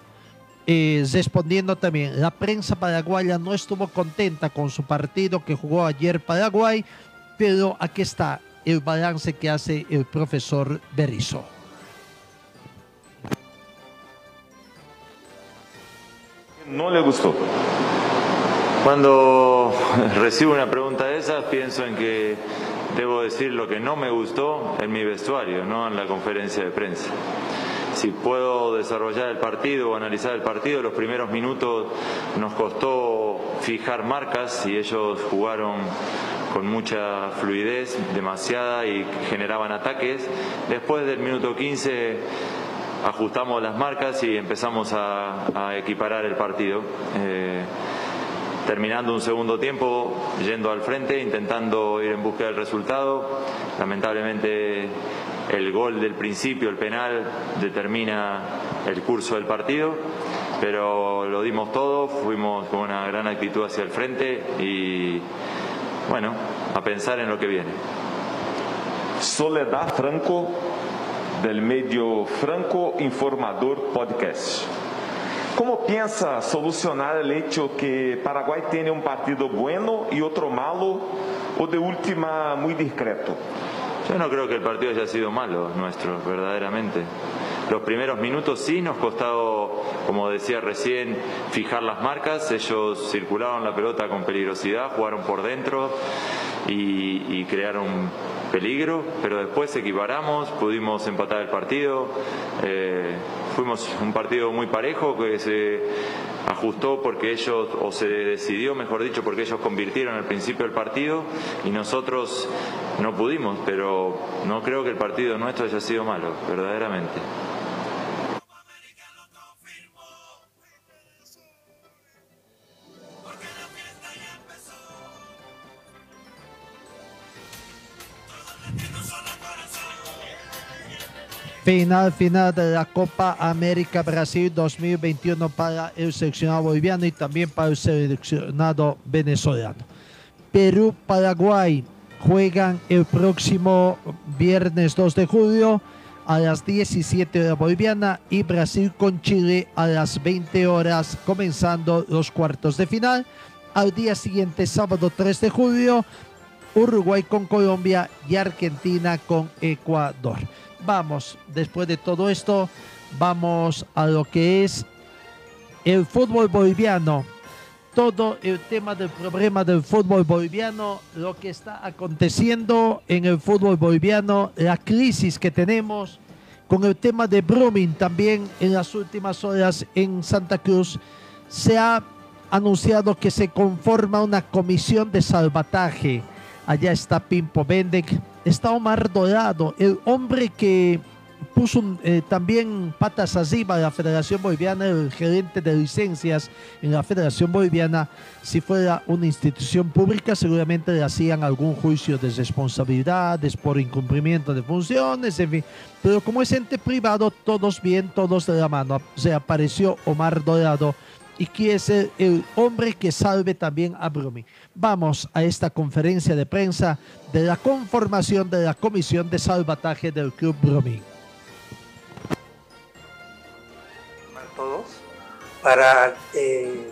Eh, respondiendo también, la prensa paraguaya no estuvo contenta con su partido que jugó ayer Paraguay, pero aquí está el balance que hace el profesor Berizzo. No le gustó. Cuando recibo una pregunta de esas, pienso en que debo decir lo que no me gustó en mi vestuario, no en la conferencia de prensa. Si puedo desarrollar el partido o analizar el partido, los primeros minutos nos costó fijar marcas y ellos jugaron con mucha fluidez, demasiada y generaban ataques. Después del minuto 15 ajustamos las marcas y empezamos a, equiparar el partido. Eh, terminando un segundo tiempo, yendo al frente, intentando ir en busca del resultado. Lamentablemente el gol del principio, el penal, determina el curso del partido, pero lo dimos todo, fuimos con una gran actitud hacia el frente y bueno, a pensar en lo que viene. Soledad Franco, del medio Franco Informador Podcast. ¿Cómo piensa solucionar el hecho que Paraguay tiene un partido bueno y otro malo o de última muy discreto? Yo no creo que el partido haya sido malo nuestro, verdaderamente. Los primeros minutos sí nos costado, como decía recién, fijar las marcas. Ellos circularon la pelota con peligrosidad, jugaron por dentro y, crearon peligro, pero después equiparamos, pudimos empatar el partido. Eh, fuimos un partido muy parejo que se ajustó porque ellos, o se decidió, mejor dicho, porque ellos convirtieron al principio del partido y nosotros no pudimos, pero no creo que el partido nuestro haya sido malo, verdaderamente. Final, final de la Copa América Brasil 2021 para el seleccionado boliviano y también para el seleccionado venezolano. Perú, Paraguay juegan el próximo viernes 2 de julio a las 17 horas boliviana y Brasil con Chile a las 20 horas comenzando los cuartos de final. Al día siguiente, sábado 3 de julio, Uruguay con Colombia y Argentina con Ecuador vamos, después de todo esto, vamos a lo que es el fútbol boliviano. Todo el tema del problema del fútbol boliviano, lo que está aconteciendo en el fútbol boliviano, la crisis que tenemos con el tema de Brumming también en las últimas horas en Santa Cruz, se ha anunciado que se conforma una comisión de salvataje. Allá está Pimpo Bendek, está Omar Dorado, el hombre que puso eh, también patas arriba de la Federación Boliviana, el gerente de licencias en la Federación Boliviana. Si fuera una institución pública, seguramente le hacían algún juicio de responsabilidades por incumplimiento de funciones, en fin. Pero como es ente privado, todos bien, todos de la mano. Se apareció Omar Dorado y quiere ser el hombre que salve también a Brumi. Vamos a esta conferencia de prensa de la conformación de la Comisión de Salvataje del Club Brumi. Para eh,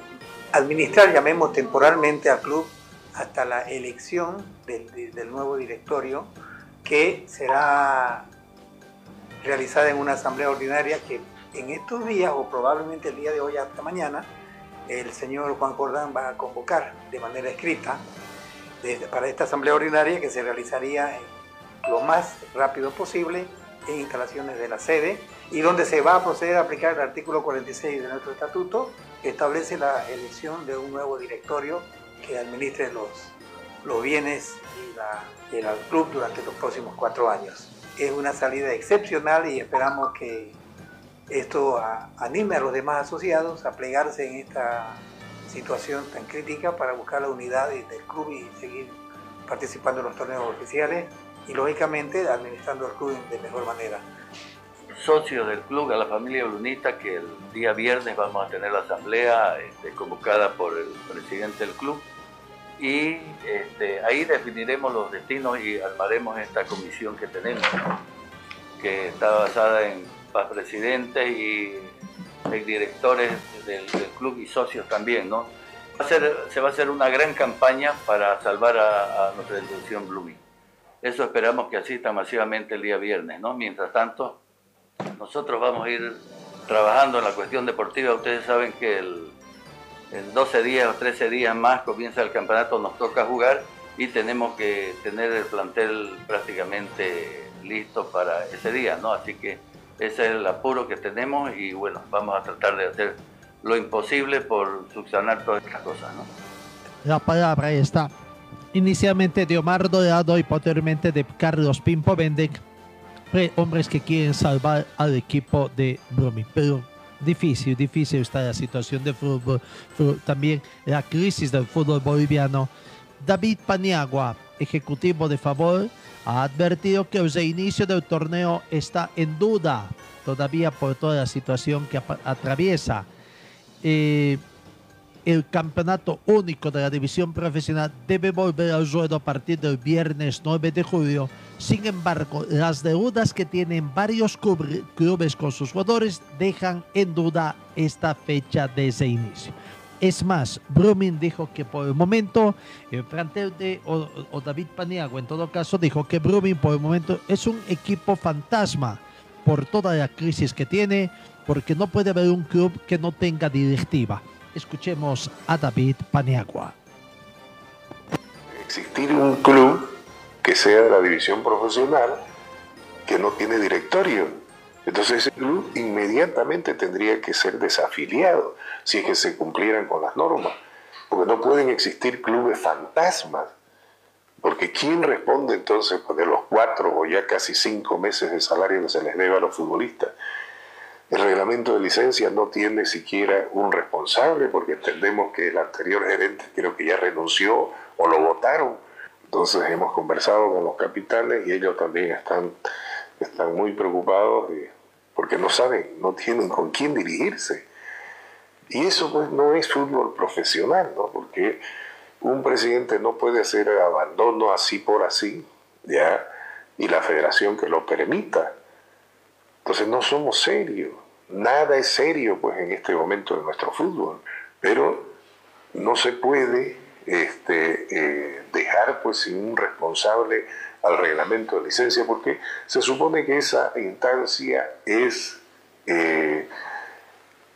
administrar, llamemos temporalmente al club hasta la elección del, del nuevo directorio que será realizada en una asamblea ordinaria que en estos días o probablemente el día de hoy hasta mañana el señor Juan Cordán va a convocar de manera escrita para esta asamblea ordinaria que se realizaría lo más rápido posible en instalaciones de la sede y donde se va a proceder a aplicar el artículo 46 de nuestro estatuto que establece la elección de un nuevo directorio que administre los, los bienes y, el club durante los próximos cuatro años. Es una salida excepcional y esperamos que esto anime a los demás asociados a plegarse en esta situación tan crítica para buscar la unidad del club y seguir participando en los torneos oficiales y lógicamente administrando el club de mejor manera. Socios del club, a la familia Blunita, que el día viernes vamos a tener la asamblea este, convocada por el presidente del club y este, ahí definiremos los destinos y armaremos esta comisión que tenemos, que está basada en presidentes y directores del, club y socios también, ¿no? Va a ser, se va a hacer una gran campaña para salvar a, nuestra institución Blooming. Eso esperamos que asista masivamente el día viernes, ¿no? Mientras tanto, nosotros vamos a ir trabajando en la cuestión deportiva. Ustedes saben que el, en 12 días o 13 días más comienza el campeonato, nos toca jugar y tenemos que tener el plantel prácticamente listo para ese día, ¿no? Así que ese es el apuro que tenemos y bueno, vamos a tratar de hacer lo imposible por subsanar todas estas cosas. ¿no? La palabra está inicialmente de Omar Dorado y posteriormente de Carlos Pimpo Bendek, hombres que quieren salvar al equipo de Brumming. Pero difícil, difícil está la situación de fútbol, también la crisis del fútbol boliviano. David Paniagua, ejecutivo de favor, ha advertido que el reinicio del torneo está en duda todavía por toda la situación que atraviesa. Eh, el campeonato único de la división profesional debe volver al ruedo a partir del viernes 9 de julio. Sin embargo, las deudas que tienen varios clubes con sus jugadores dejan en duda esta fecha de ese inicio. Es más, Brumming dijo que por el momento, el plantel de, o, David Paniago en todo caso, dijo que Brumming por el momento es un equipo fantasma por toda la crisis que tiene, porque no puede haber un club que no tenga directiva. Escuchemos a David Paniagua. Existir un club que sea de la división profesional que no tiene directorio. Entonces ese inmediatamente tendría que ser desafiliado si es que se cumplieran con las normas. Porque no pueden existir clubes fantasmas. Porque ¿quién responde entonces de los cuatro o ya casi cinco meses de salario que se les debe a los futbolistas? El reglamento de licencia no tiene siquiera un responsable porque entendemos que el anterior gerente creo que ya renunció o lo votaron. Entonces hemos conversado con los capitanes y ellos también están, están muy preocupados porque no saben, no tienen con quién dirigirse. Y eso pues no es fútbol profesional, ¿no? Porque un presidente no puede hacer abandono así por así, ¿ya? Y la federación que lo permita. Entonces no somos serios. Nada es serio pues en este momento de nuestro fútbol. Pero no se puede este, eh, dejar pues sin un responsable al reglamento de licencia porque se supone que esa instancia es eh,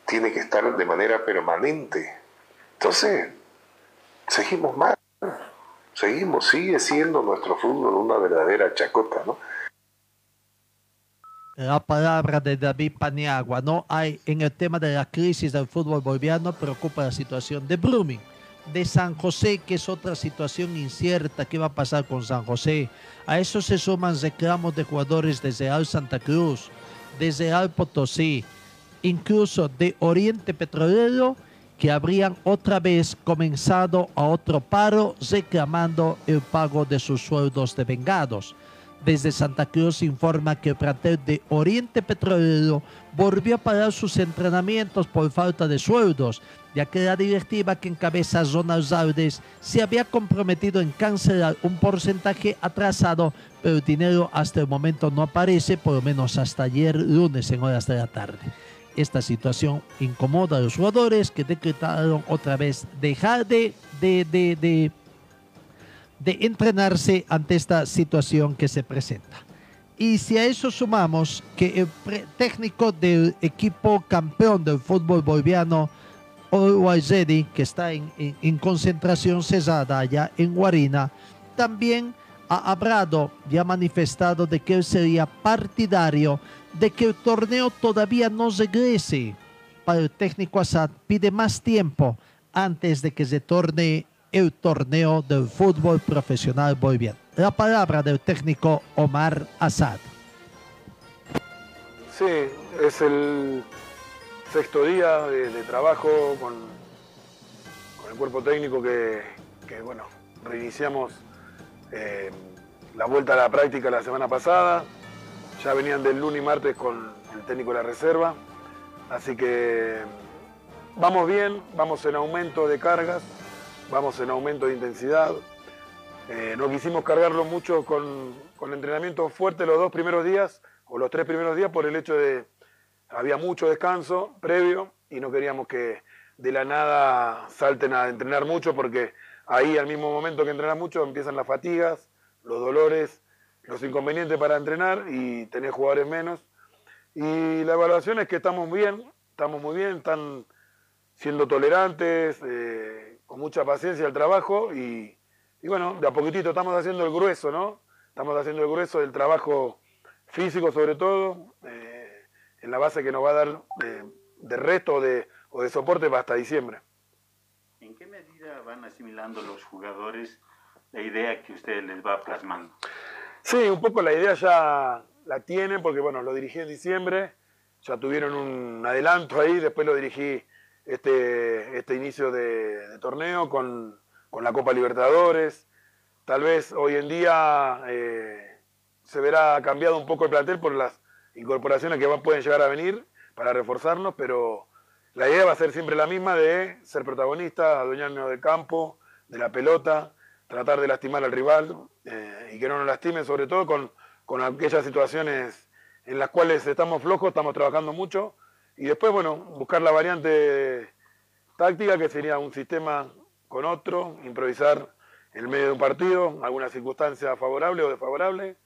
tiene que estar de manera permanente. Entonces, seguimos mal. Seguimos, sigue siendo nuestro fútbol una verdadera chacota, ¿no? la palabra de David Paniagua. No hay en el tema de la crisis del fútbol boliviano, preocupa la situación de Blooming, de San José, que es otra situación incierta. ¿Qué va a pasar con San José? A eso se suman reclamos de jugadores desde Al Santa Cruz, desde Al Potosí, incluso de Oriente Petrolero, que habrían otra vez comenzado a otro paro reclamando el pago de sus sueldos de vengados. Desde Santa Cruz informa que el plantel de Oriente Petrolero volvió a parar sus entrenamientos por falta de sueldos, ya que la directiva que encabeza Ronald Zaudes se había comprometido en cancelar un porcentaje atrasado, pero el dinero hasta el momento no aparece, por lo menos hasta ayer lunes en horas de la tarde. Esta situación incomoda a los jugadores que decretaron otra vez dejar de, de, de de entrenarse ante esta situación que se presenta. Y si a eso sumamos que el técnico del equipo campeón del fútbol boliviano, Owaizedi, que está en, en, concentración cesada allá en Guarina, también ha hablado y ha manifestado de que él sería partidario de que el torneo todavía no regrese. Para el técnico Assad pide más tiempo antes de que se torne el torneo del fútbol profesional boliviano. La palabra del técnico Omar Asad. Sí, es el sexto día de, trabajo con, el cuerpo técnico que, bueno, reiniciamos eh, la vuelta a la práctica la semana pasada. Ya venían del lunes y martes con el técnico de la reserva. Así que vamos bien, vamos en aumento de cargas vamos en aumento de intensidad. Eh, no quisimos cargarlo mucho con, con entrenamiento fuerte los dos primeros días o los tres primeros días por el hecho de había mucho descanso previo y no queríamos que de la nada salten a entrenar mucho porque ahí al mismo momento que entrenan mucho empiezan las fatigas, los dolores, los inconvenientes para entrenar y tener jugadores menos. Y la evaluación es que estamos bien, estamos muy bien, están siendo tolerantes, eh, con mucha paciencia el trabajo y, bueno, de a poquitito estamos haciendo el grueso, ¿no? Estamos haciendo el grueso del trabajo físico sobre todo, eh, en la base que nos va a dar de, resto o de, o de soporte hasta diciembre. ¿En qué medida van asimilando los jugadores la idea que usted les va plasmando? Sí, un poco la idea ya, la tienen porque, bueno, lo dirigí en diciembre, ya tuvieron un adelanto ahí, después lo dirigí este, este inicio de, de torneo con, con, la Copa Libertadores. Tal vez hoy en día eh, se verá cambiado un poco el plantel por las incorporaciones que pueden llegar a venir para reforzarnos, pero la idea va a ser siempre la misma de ser protagonista, adueñarnos del campo, de la pelota, tratar de lastimar al rival eh, y que no nos lastimen, sobre todo con, con aquellas situaciones en las cuales estamos flojos, estamos trabajando mucho y después, bueno, buscar la variante táctica que sería un sistema con otro, improvisar en medio de un partido, alguna circunstancia favorable o desfavorable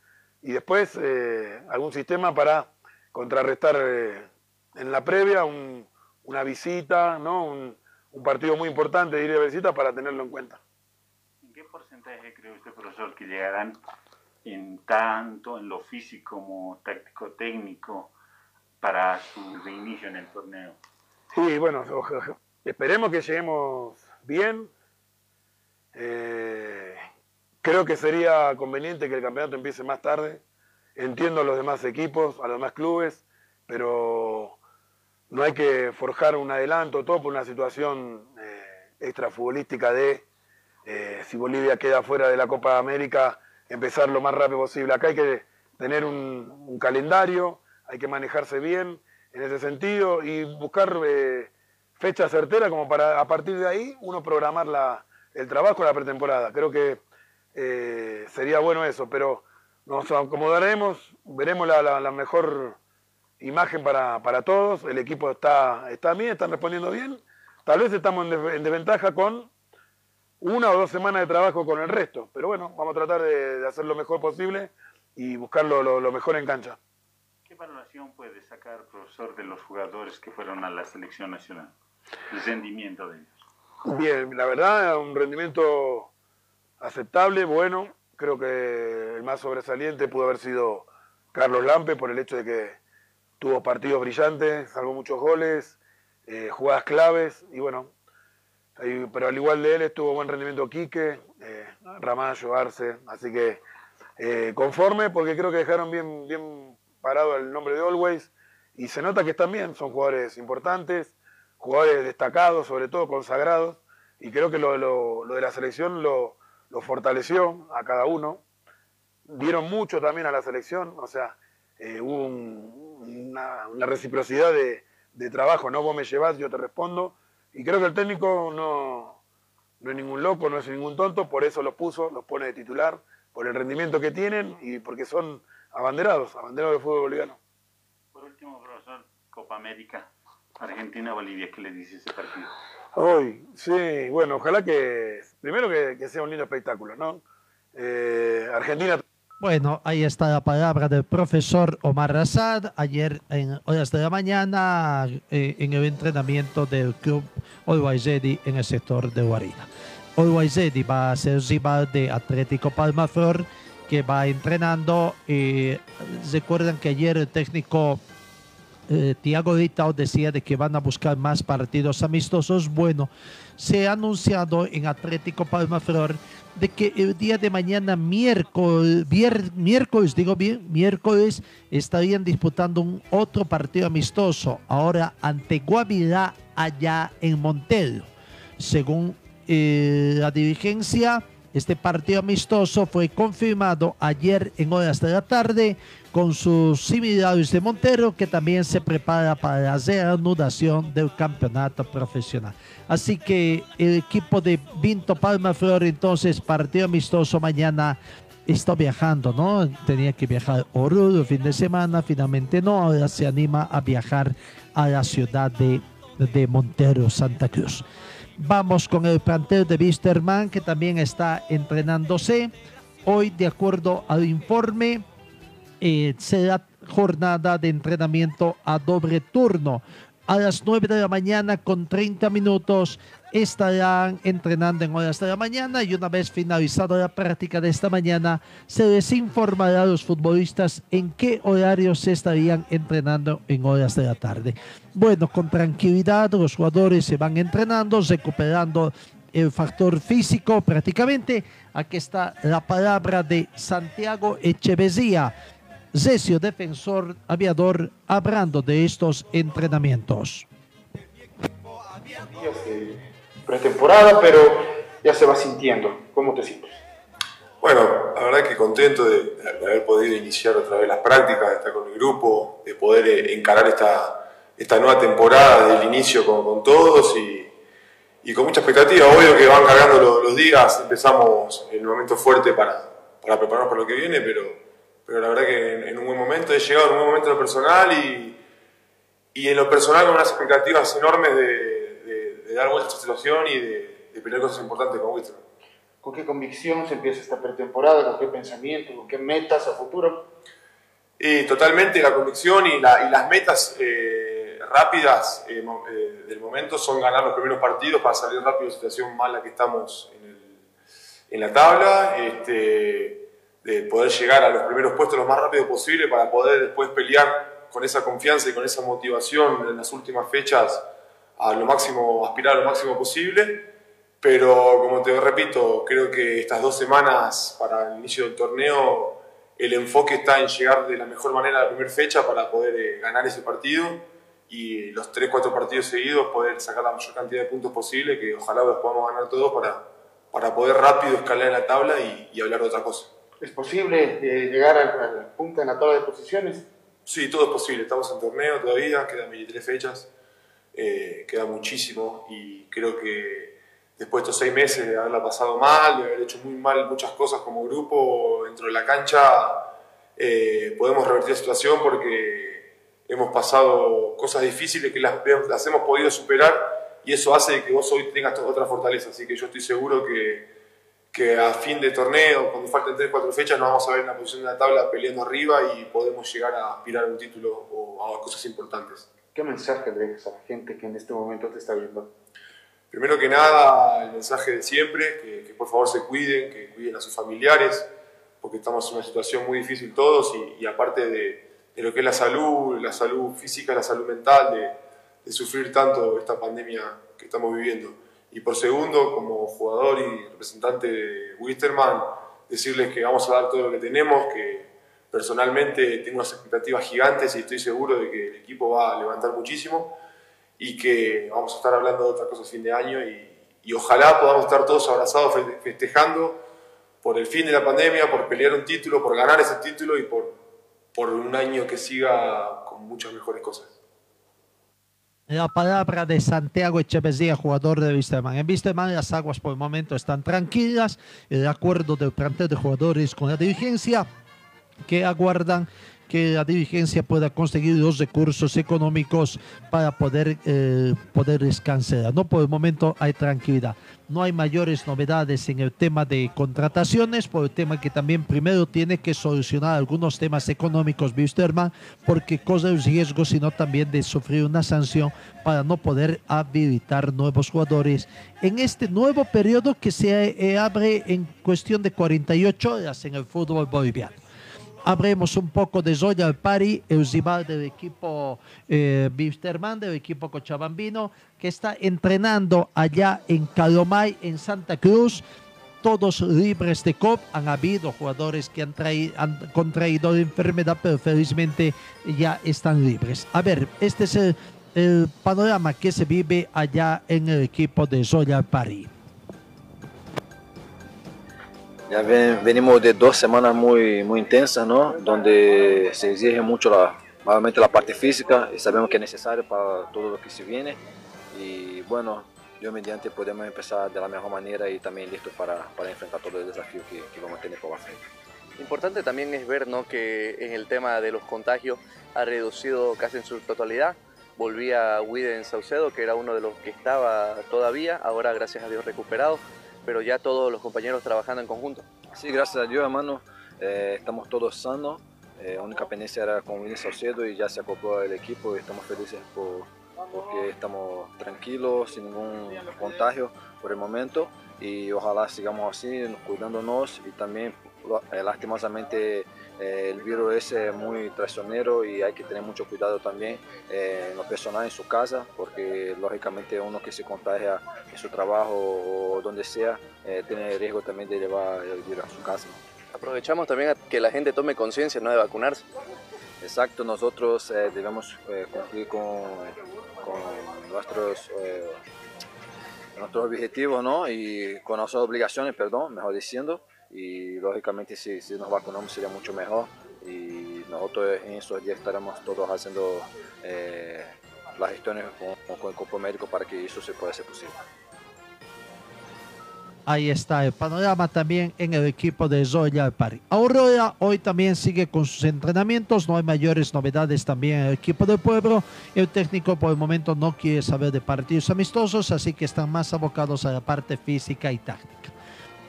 y después eh, algún sistema para contrarrestar eh, en la previa una visita, ¿no? Un, un, partido muy importante de ir de visita para tenerlo en cuenta. ¿En qué porcentaje cree usted, profesor, que llegarán en tanto en lo físico como táctico-técnico para su reinicio en el torneo? Sí, bueno, esperemos que lleguemos bien. Eh, creo que sería conveniente que el campeonato empiece más tarde. Entiendo a los demás equipos, a los demás clubes, pero no hay que forjar un adelanto, todo por una situación eh, extrafutbolística de eh, si Bolivia queda fuera de la Copa América, empezar lo más rápido posible. Acá hay que tener un, calendario, hay que manejarse bien en ese sentido y buscar eh, fecha certera como para a partir de ahí uno programar la, el trabajo de la pretemporada. Creo que eh, sería bueno eso, pero nos acomodaremos, veremos la, la, mejor imagen para, para, todos, el equipo está, está bien, están respondiendo bien, tal vez estamos en desventaja con una o dos semanas de trabajo con el resto. Pero bueno, vamos a tratar de, hacer lo mejor posible y buscar lo, mejor en cancha. ¿Qué valoración puede sacar, profesor, de los jugadores que fueron a la selección nacional? El rendimiento de ellos. Bien, la verdad, un rendimiento aceptable, bueno. Creo que el más sobresaliente pudo haber sido Carlos Lampe por el hecho de que tuvo partidos brillantes, salvo muchos goles, eh, jugadas claves y bueno, pero al igual de él estuvo buen rendimiento Quique, eh, Ramallo, Arce, así que eh, conforme porque creo que dejaron bien, bien parado el nombre de Always y se nota que están bien, son jugadores importantes, jugadores destacados, sobre todo consagrados, y creo que lo, lo, lo de la selección lo, lo, fortaleció a cada uno. Dieron mucho también a la selección, o sea, eh, hubo una, una, reciprocidad de, de trabajo, no vos me llevas, yo te respondo, y creo que el técnico no, no es ningún loco, no es ningún tonto, por eso los puso, los pone de titular, por el rendimiento que tienen y porque son abanderados, abanderados del fútbol boliviano. Por último, profesor, Copa América, Argentina-Bolivia, ¿qué le dice ese partido? Hoy, sí, bueno, ojalá que, primero que, sea un lindo espectáculo, ¿no? Eh, Argentina bueno, ahí está la palabra del profesor Omar Razad. Ayer en horas de la mañana eh, en el entrenamiento del club Always en el sector de Guarina. Always va a ser rival de Atlético Palmaflor que va entrenando. Eh, recuerdan que ayer el técnico eh, Tiago Ditao decía de que van a buscar más partidos amistosos. Bueno, se ha anunciado en Atlético Palmaflor de que el día de mañana, miércoles, miércoles, digo bien, miércoles, estarían disputando un otro partido amistoso, ahora ante Guavirá, allá en Montelo. Según eh, la dirigencia, este partido amistoso fue confirmado ayer en horas de la tarde con sus similares de Montero, que también se prepara para la reanudación del campeonato profesional. Así que el equipo de Vinto Palma Flor, entonces, partido amistoso mañana está viajando, ¿no? Tenía que viajar a Oruro el fin de semana, finalmente no, ahora se anima a viajar a la ciudad de, de Montero, Santa Cruz. Vamos con el plantel de Wisterman que también está entrenándose. Hoy, de acuerdo al informe, eh, será jornada de entrenamiento a doble turno. A las 9 de la mañana con 30 minutos estarán entrenando en horas de la mañana y una vez finalizada la práctica de esta mañana se les informará a los futbolistas en qué horarios se estarían entrenando en horas de la tarde. Bueno, con tranquilidad los jugadores se van entrenando, recuperando el factor físico prácticamente. Aquí está la palabra de Santiago Echeverría Zesio, defensor aviador, hablando de estos entrenamientos. Pretemporada, pero ya se va sintiendo. ¿Cómo te sientes? Bueno, la verdad que contento de, haber podido iniciar otra vez las prácticas, de estar con el grupo, de poder eh, encarar esta, esta nueva temporada del inicio con, todos y, y con mucha expectativa. Obvio que van cargando los, días, empezamos el momento fuerte para, para prepararnos para lo que viene, pero, pero la verdad que en, en un buen momento he llegado en un buen momento en lo personal y, y en lo personal con unas expectativas enormes de, de, dar vuelta a esta situación y de, de pelear cosas importantes con Wister. ¿Con qué convicción se empieza esta pretemporada? ¿Con qué pensamiento? ¿Con qué metas a futuro? Y totalmente la convicción y, la- y las metas eh, rápidas eh, eh, del momento son ganar los primeros partidos para salir rápido de la situación mala que estamos en, el- en la tabla, este, de poder llegar a los primeros puestos lo más rápido posible para poder después pelear con esa confianza y con esa motivación en las últimas fechas a lo máximo, aspirar a lo máximo posible. Pero como te repito, creo que estas dos semanas para el inicio del torneo el enfoque está en llegar de la mejor manera a la primera fecha para poder eh, ganar ese partido y los 3-4 partidos seguidos poder sacar la mayor cantidad de puntos posible, que ojalá los podamos ganar todos para, para poder rápido escalar en la tabla y, y hablar de otra cosa. ¿Es posible eh, llegar al, al punta en la tabla de posiciones? Sí, todo es posible. Estamos en torneo todavía, quedan 23 fechas, eh, queda muchísimo y creo que después de estos seis meses de haberla pasado mal, de haber hecho muy mal muchas cosas como grupo dentro de la cancha, eh, podemos revertir la situación porque hemos pasado cosas difíciles que las, las hemos podido superar y eso hace que vos hoy tengas otra fortaleza. Así que yo estoy seguro que, que a fin de torneo, cuando falten 3-4 fechas, nos vamos a ver en la posición de la tabla peleando arriba y podemos llegar a aspirar a un título o a cosas importantes. ¿Qué mensaje le dejas a la gente que en este momento te está viendo? Primero que nada, el mensaje de siempre, que, que por favor se cuiden, que cuiden a sus familiares, porque estamos en una situación muy difícil todos y, y aparte de, de lo que es la salud, la salud física, la salud mental, de, de sufrir tanto esta pandemia que estamos viviendo. Y por segundo, como jugador y representante de Wisterman, decirles que vamos a dar todo lo que tenemos, que personalmente tengo unas expectativas gigantes y estoy seguro de que el equipo va a levantar muchísimo y que vamos a estar hablando de otras cosas a fin de año y, y ojalá podamos estar todos abrazados fe- festejando por el fin de la pandemia, por pelear un título, por ganar ese título y por, por un año que siga con muchas mejores cosas. La palabra de Santiago Echeverría, jugador de Wisterman. En Wisterman las aguas por el momento están tranquilas. El acuerdo del plantel de jugadores con la dirigencia que aguardan que la dirigencia pueda conseguir los recursos económicos para poder, eh. No por el momento hay tranquilidad. No hay mayores novedades en el tema de contrataciones, por el tema que también primero tiene que solucionar algunos temas económicos Wisterman, porque corre el riesgo, sino también de sufrir una sanción para no poder habilitar nuevos jugadores en este nuevo periodo que se eh, abre en cuestión de 48 horas en el fútbol boliviano. Hablemos un poco de Party, el rival del equipo eh, Wisterman, del equipo cochabambino, que está entrenando allá en Calomay, en Santa Cruz. Todos libres de COVID. Han habido jugadores que han, han contraído la enfermedad, pero felizmente ya están libres. A ver, este es el, panorama que se vive allá en el equipo de Royal Party. Ya ven- venimos de dos semanas muy, muy intensas, ¿no? Donde se exige mucho la, nuevamente la parte física y sabemos que es necesario para todo lo que se viene. Y bueno, yo mediante podemos empezar de la mejor manera y también listo para, para enfrentar todo el desafío que, que vamos a tener por la frente. Importante también es ver ¿no? que en el tema de los contagios ha reducido casi en su totalidad. Volvía Widen Saucedo, que era uno de los que estaba todavía, ahora gracias a Dios recuperado, pero ya todos los compañeros trabajando en conjunto. Sí, gracias a Dios, hermano. eh, estamos todos sanos. Eh, única pendencia era con Willy Saucedo y ya se acopló el equipo y estamos felices por, porque estamos tranquilos, sin ningún contagio por el momento. Y ojalá sigamos así, cuidándonos y también, lastimosamente, eh, el virus es muy traicionero y hay que tener mucho cuidado también eh, en lo personal, en su casa, porque lógicamente uno que se contagia en su trabajo o donde sea, eh, tiene el riesgo también de llevar el virus a su casa. aprovechamos también a que la gente tome conciencia ¿no? de vacunarse. Exacto, nosotros eh, debemos eh, cumplir con, con nuestros, eh, nuestros objetivos ¿no? y con nuestras obligaciones, perdón, mejor diciendo. Y lógicamente si, si nos vacunamos sería mucho mejor y nosotros en estos días estaremos todos haciendo eh, las gestiones con, el cuerpo médico para que eso se pueda hacer posible. Ahí está el panorama también en el equipo de Zoya París. Aurora hoy también sigue con sus entrenamientos, no hay mayores novedades también en el equipo del pueblo. El técnico por el momento no quiere saber de partidos amistosos, así que están más abocados a la parte física y táctica.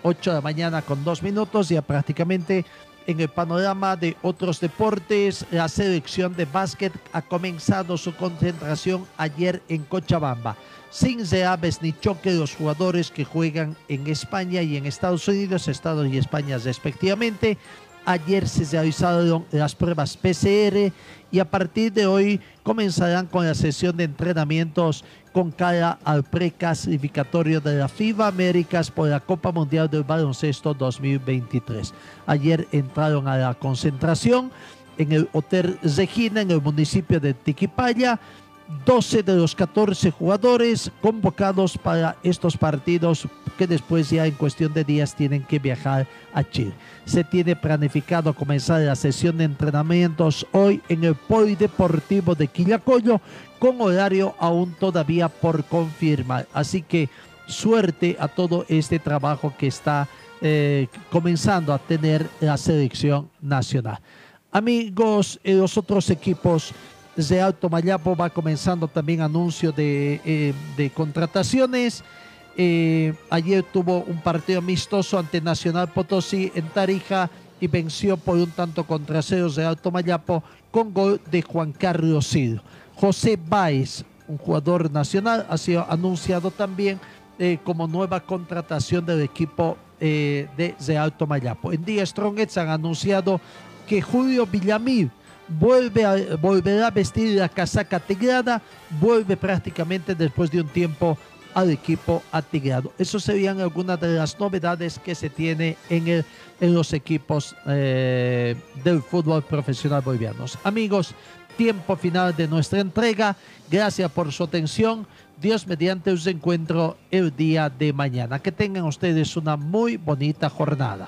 8 de la mañana con dos minutos, ya prácticamente en el panorama de otros deportes, la selección de básquet ha comenzado su concentración ayer en Cochabamba sin reaves ni choque los jugadores que juegan en España y en Estados Unidos, Estados y España respectivamente. Ayer se realizaron las pruebas PCR y a partir de hoy comenzarán con la sesión de entrenamientos con cara al preclasificatorio de la FIBA Américas por la Copa Mundial del Baloncesto 2023. Ayer entraron a la concentración en el Hotel Regina en el municipio de Tiquipaya 12 de los 14 jugadores convocados para estos partidos que después ya en cuestión de días tienen que viajar a Chile. Se tiene planificado comenzar la sesión de entrenamientos hoy en el Polideportivo de Quillacoyo con horario aún todavía por confirmar. Así que suerte a todo este trabajo que está eh, comenzando a tener la selección nacional. Amigos, eh, los otros equipos de Alto Mayapo va comenzando también anuncio de, eh, contrataciones. Eh, ayer tuvo un partido amistoso ante Nacional Potosí en Tarija y venció por un tanto contra ceros de Alto Mayapo con gol de Juan Carlos Silva. José Báez, un jugador nacional, ha sido anunciado también eh, como nueva contratación del equipo de, de Alto Mayapo. En Día Strongets han anunciado que Julio Villamil vuelve a, volverá a vestir la casaca tigrada, vuelve prácticamente después de un tiempo al equipo atigrado. Eso serían algunas de las novedades que se tiene en, el, en los equipos eh, del fútbol profesional bolivianos. Amigos, tiempo final de nuestra entrega. Gracias por su atención. Dios mediante os encuentro el día de mañana. Que tengan ustedes una muy bonita jornada.